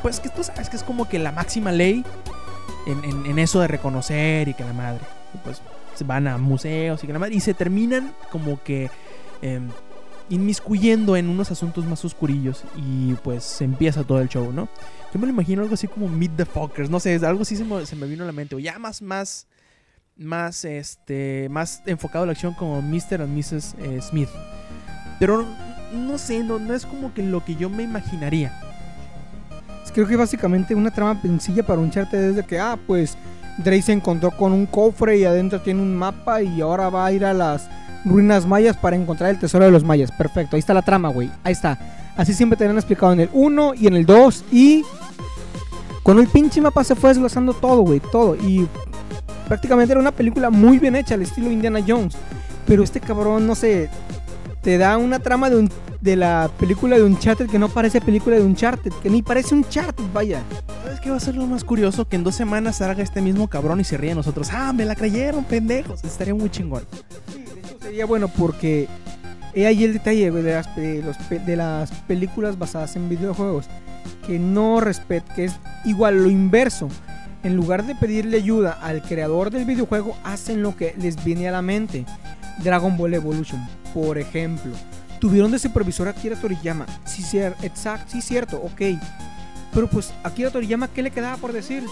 Pues que tú sabes que es como que la máxima ley en, en- eso de reconocer y que la madre. Y pues se van a museos y que la madre. Y se terminan como que em, inmiscuyendo en unos asuntos más oscurillos. Y pues empieza todo el show, ¿no? Yo me lo imagino algo así como Meet the Fuckers. No sé, algo así se me, se me vino a la mente. O ya más, más, más, este, más enfocado a la acción como Mr. and Mrs. eh, Smith. Pero no sé, no, no es como que lo que yo me imaginaría. Creo que básicamente una trama sencilla para un charte desde que, ah, pues Drake se encontró con un cofre y adentro tiene un mapa y ahora va a ir a las ruinas mayas para encontrar el tesoro de los mayas. Perfecto, ahí está la trama, güey. Ahí está. Así siempre te han explicado en el 1 y en el 2 y con el pinche mapa se fue desglosando todo, güey, todo. Y prácticamente era una película muy bien hecha al estilo Indiana Jones. Pero este cabrón, no sé, te da una trama de, un- de la película de Uncharted que no parece película de Uncharted, que ni parece Uncharted, vaya. ¿Sabes qué va a ser lo más curioso? Que en dos semanas salga este mismo cabrón y se ríe de nosotros. ¡Ah, me la creyeron, pendejos! Estaría muy chingón. Sí, de hecho sería bueno porque he ahí el detalle de las, de los pe- de las películas basadas en videojuegos que no respet que es igual lo inverso. En lugar de pedirle ayuda al creador del videojuego, hacen lo que les viene a la mente. Dragon Ball Evolution, por ejemplo. Tuvieron de supervisor a Akira Toriyama. Sí, exacto, sí, cierto, ok. Pero pues Akira Toriyama, ¿qué le quedaba por decir?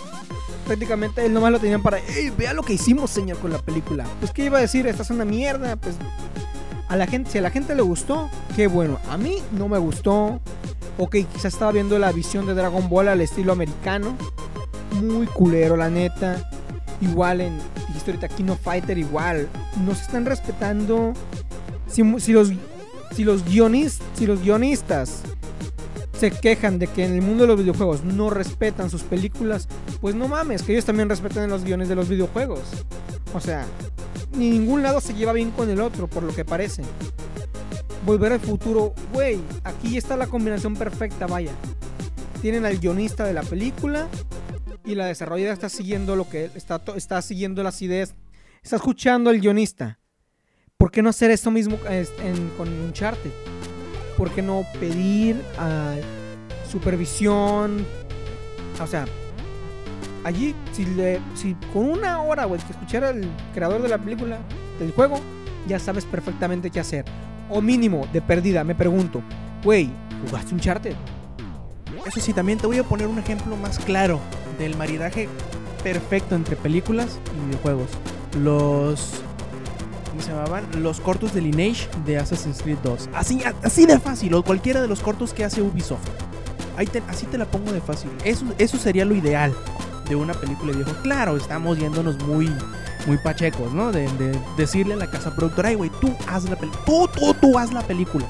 Prácticamente él nomás lo tenían para, "Ey, vea lo que hicimos, señor, con la película. Pues, ¿qué iba a decir? Esta es una mierda. Pues, a la gente, si a la gente le gustó, qué bueno. A mí no me gustó. Ok, quizás estaba viendo la visión de Dragon Ball al estilo americano. Muy culero, la neta. Igual en, dijiste ahorita, Kino Fighter, igual. No se están respetando. Si, los, si los, si los guionistas se quejan de que en el mundo de los videojuegos no respetan sus películas, pues no mames, que ellos también respeten los guiones de los videojuegos. O sea, ni ningún lado se lleva bien con el otro, por lo que parece. Volver al futuro, güey, aquí está la combinación perfecta, vaya. Tienen al guionista de la película y la desarrolladora está siguiendo lo que está, está siguiendo las ideas, está escuchando al guionista. ¿Por qué no hacer esto mismo en- con Uncharted? ¿Por qué no pedir a supervisión? O sea, allí, si, le, si con una hora, güey, que escuchara al creador de la película, del juego, ya sabes perfectamente qué hacer. O mínimo, de perdida, me pregunto, güey, ¿jugaste Uncharted? Eso sí, también te voy a poner un ejemplo más claro del maridaje perfecto entre películas y videojuegos. Los. ¿Cómo se llamaban? Los cortos de Lineage de Assassin's Creed 2. Así, así de fácil, o cualquiera de los cortos que hace Ubisoft. Ahí así te la pongo de fácil. Eso, eso sería lo ideal de una película de videojuegos. Claro, estamos yéndonos muy, muy pachecos, ¿no? De, de decirle a la casa productora, ay, güey, tú haz la película. Tú, tú, tú haz la película.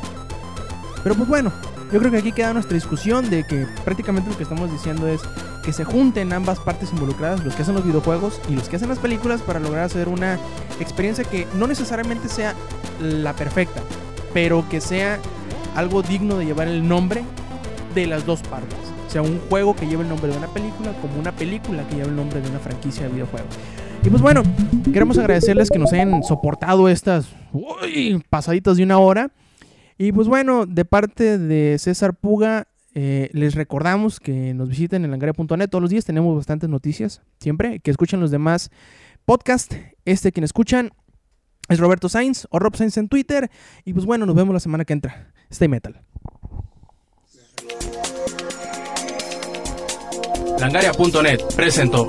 Pero pues bueno, yo creo que aquí queda nuestra discusión de que prácticamente lo que estamos diciendo es que se junten ambas partes involucradas, los que hacen los videojuegos y los que hacen las películas, para lograr hacer una experiencia que no necesariamente sea la perfecta, pero que sea algo digno de llevar el nombre de las dos partes. O sea, un juego que lleve el nombre de una película, como una película que lleve el nombre de una franquicia de videojuegos. Y pues bueno, queremos agradecerles que nos hayan soportado estas pasaditas de una hora. Y pues bueno, de parte de César Puga, eh, les recordamos que nos visiten en langaria.net todos los días. Tenemos bastantes noticias, siempre. Que escuchen los demás podcasts. Este quien escuchan es Roberto Sainz o Rob Sainz en Twitter. Y pues bueno, nos vemos la semana que entra. Stay metal. Langaria.net presentó.